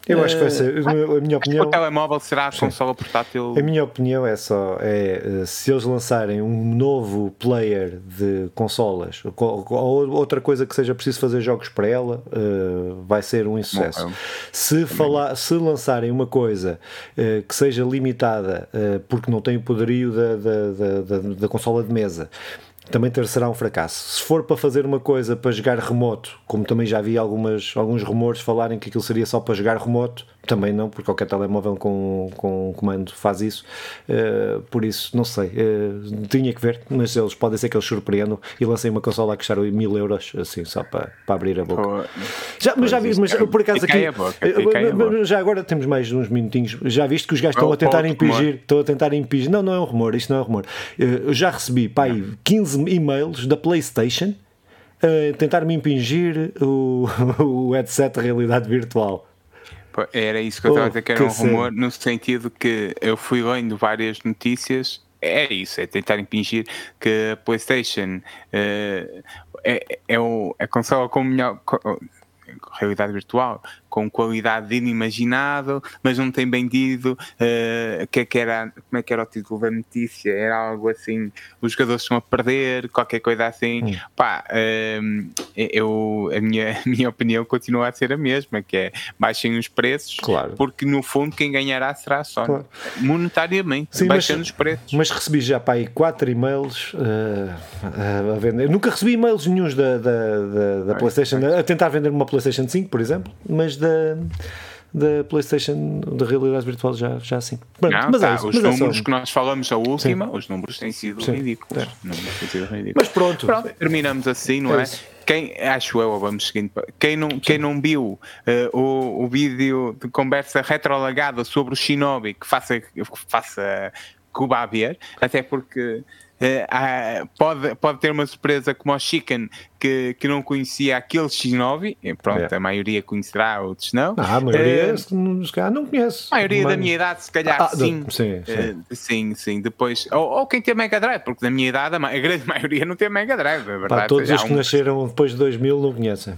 Eu acho que vai ser, a minha opinião. O telemóvel será a consola portátil. A minha opinião é só: é, eh, se eles lançarem um novo player de consolas ou outra coisa que seja preciso fazer jogos para ela, uh, vai ser um insucesso. Bom, se, falar, se lançarem uma coisa uh, que seja limitada porque não tem o poderio da, da, da, da, da consola de mesa também ter, será um fracasso. Se for para fazer uma coisa para jogar remoto, como também já vi algumas, alguns rumores falarem que aquilo seria só para jogar remoto, também não, porque qualquer telemóvel com, com comando faz isso. Uh, por isso, não sei. Uh, tinha que ver, mas eles podem ser que eles surpreendam e lancem uma consola a custar mil euros, assim, só para, para abrir a boca. já, mas já vi, mas por acaso aqui. Boca, já agora temos mais uns minutinhos. Já viste que os gajos estão a tentar impingir, estão a tentar impingir. Não, não é um rumor, isto não é um rumor. Eu já recebi, pai, 15 e-mails da PlayStation a tentar me impingir o, o headset de realidade virtual. Era isso que eu estava a dizer que era um rumor, no sentido que eu fui lendo várias notícias. É isso, é tentar impingir que a PlayStation uh, é, é, o, é a consola com melhor. Com, realidade virtual com qualidade inimaginável, mas não tem bem dito uh, que, é que era, como é que era o título da notícia? Era algo assim, os jogadores estão a perder, qualquer coisa assim. Hum. Pá, uh, eu, a minha, a minha opinião continua a ser a mesma, que é baixem os preços, claro. porque no fundo quem ganhará será a Sony, claro. monetariamente, Sim, baixando mas, os preços. Mas recebi já para aí 4 e-mails uh, a vender. Eu nunca recebi e-mails nenhums da, da, da, da PlayStation, a tentar vender uma PlayStation 5, por exemplo, mas da da da PlayStation da realidade virtual já, já assim. Pronto, não, mas tá, é isso, os mas números é que nós falamos a última, Sim. os números têm sido Sim. ridículos. É. Têm sido ridículos. Mas pronto. pronto. terminamos assim, não é? é? Quem, acho eu, vamos seguindo. Quem não, quem não viu uh, o, o vídeo de conversa retrolagada sobre o Shinobi, que faça, que faça Cuba a ver, até porque Uh, pode, pode ter uma surpresa como o Chicken que, que não conhecia aquele X9 e pronto, é. a maioria conhecerá, outros não. Ah, a maioria uh, se calhar não conhece. A maioria mas... da minha idade, se calhar ah, sim. Sim, sim. Uh, sim, sim. Depois, ou, ou, quem tem Mega Drive, porque da minha idade a, grande maioria não tem Mega Drive, é verdade. Pá, todos os que um... nasceram depois de 2000 não conhecem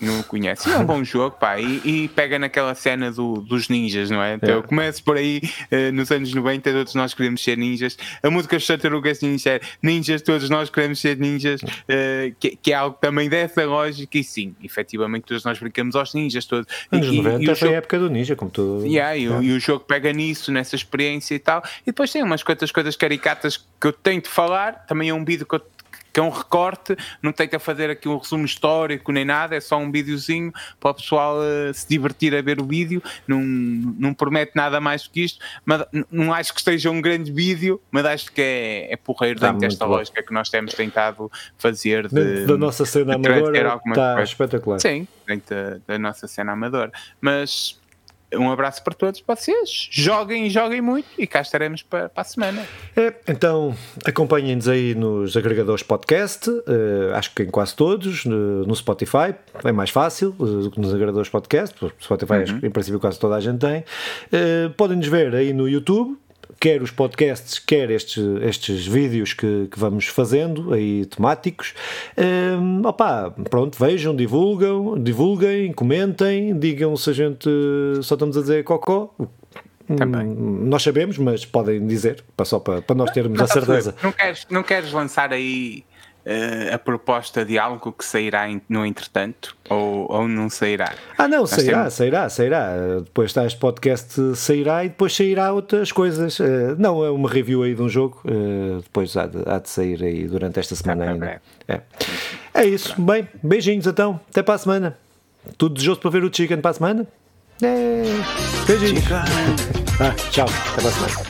não conhece. É um bom jogo, pá, e, e pega naquela cena do, dos ninjas, não é? Então, é. começo por aí, uh, nos anos 90, todos nós queremos ser ninjas. A música dos Tartarugas Ninja é ninjas, todos nós queremos ser ninjas, uh, que, que, é algo também dessa lógica, e sim, efetivamente, todos nós brincamos aos ninjas todos. Anos e, 90 e foi jogo... a época do ninja, como tu. Yeah, e, é. e, o jogo pega nisso, nessa experiência e tal. E depois tem umas quantas coisas caricatas que eu tenho de falar, também é um vídeo que eu que é um recorte, não que fazer aqui um resumo histórico nem nada, é só um videozinho para o pessoal uh, se divertir a ver o vídeo, não, não promete nada mais do que isto, mas não acho que esteja um grande vídeo, mas acho que é, é porreiro dentro desta bom. lógica que nós temos tentado fazer de, da nossa cena amadora está espetacular. Sim, dentro da, da nossa cena amadora, mas um abraço para todos vocês. Joguem, joguem muito e cá estaremos para, para a semana. É, então acompanhem-nos aí nos agregadores podcast, uh, acho que em quase todos, no, no Spotify, é mais fácil uh, do que nos agregadores podcast, Spotify uhum. em princípio quase toda a gente tem. Uh, Podem-nos ver aí no YouTube quer os podcasts, quer estes, estes vídeos que, que vamos fazendo, aí temáticos. Um, opa, pronto, vejam, divulgam, divulguem, comentem, digam se a gente só estamos a dizer cocó, também. Nós sabemos, mas podem dizer, só para, para nós termos a certeza. Não queres, não queres lançar aí uh, a proposta de algo que sairá no entretanto ou, ou não sairá? Ah, não, Nós sairá, temos... sairá, sairá. Depois está este podcast sairá e depois sairá outras coisas. Uh, não, é uma review aí de um jogo, uh, depois há de, há de, sair aí durante esta semana tá, ainda. É. é isso, bem, beijinhos então, até para a semana. Tudo desejoso para ver o Chicken para a semana? É. Beijinhos. ah, tchau, até para a semana.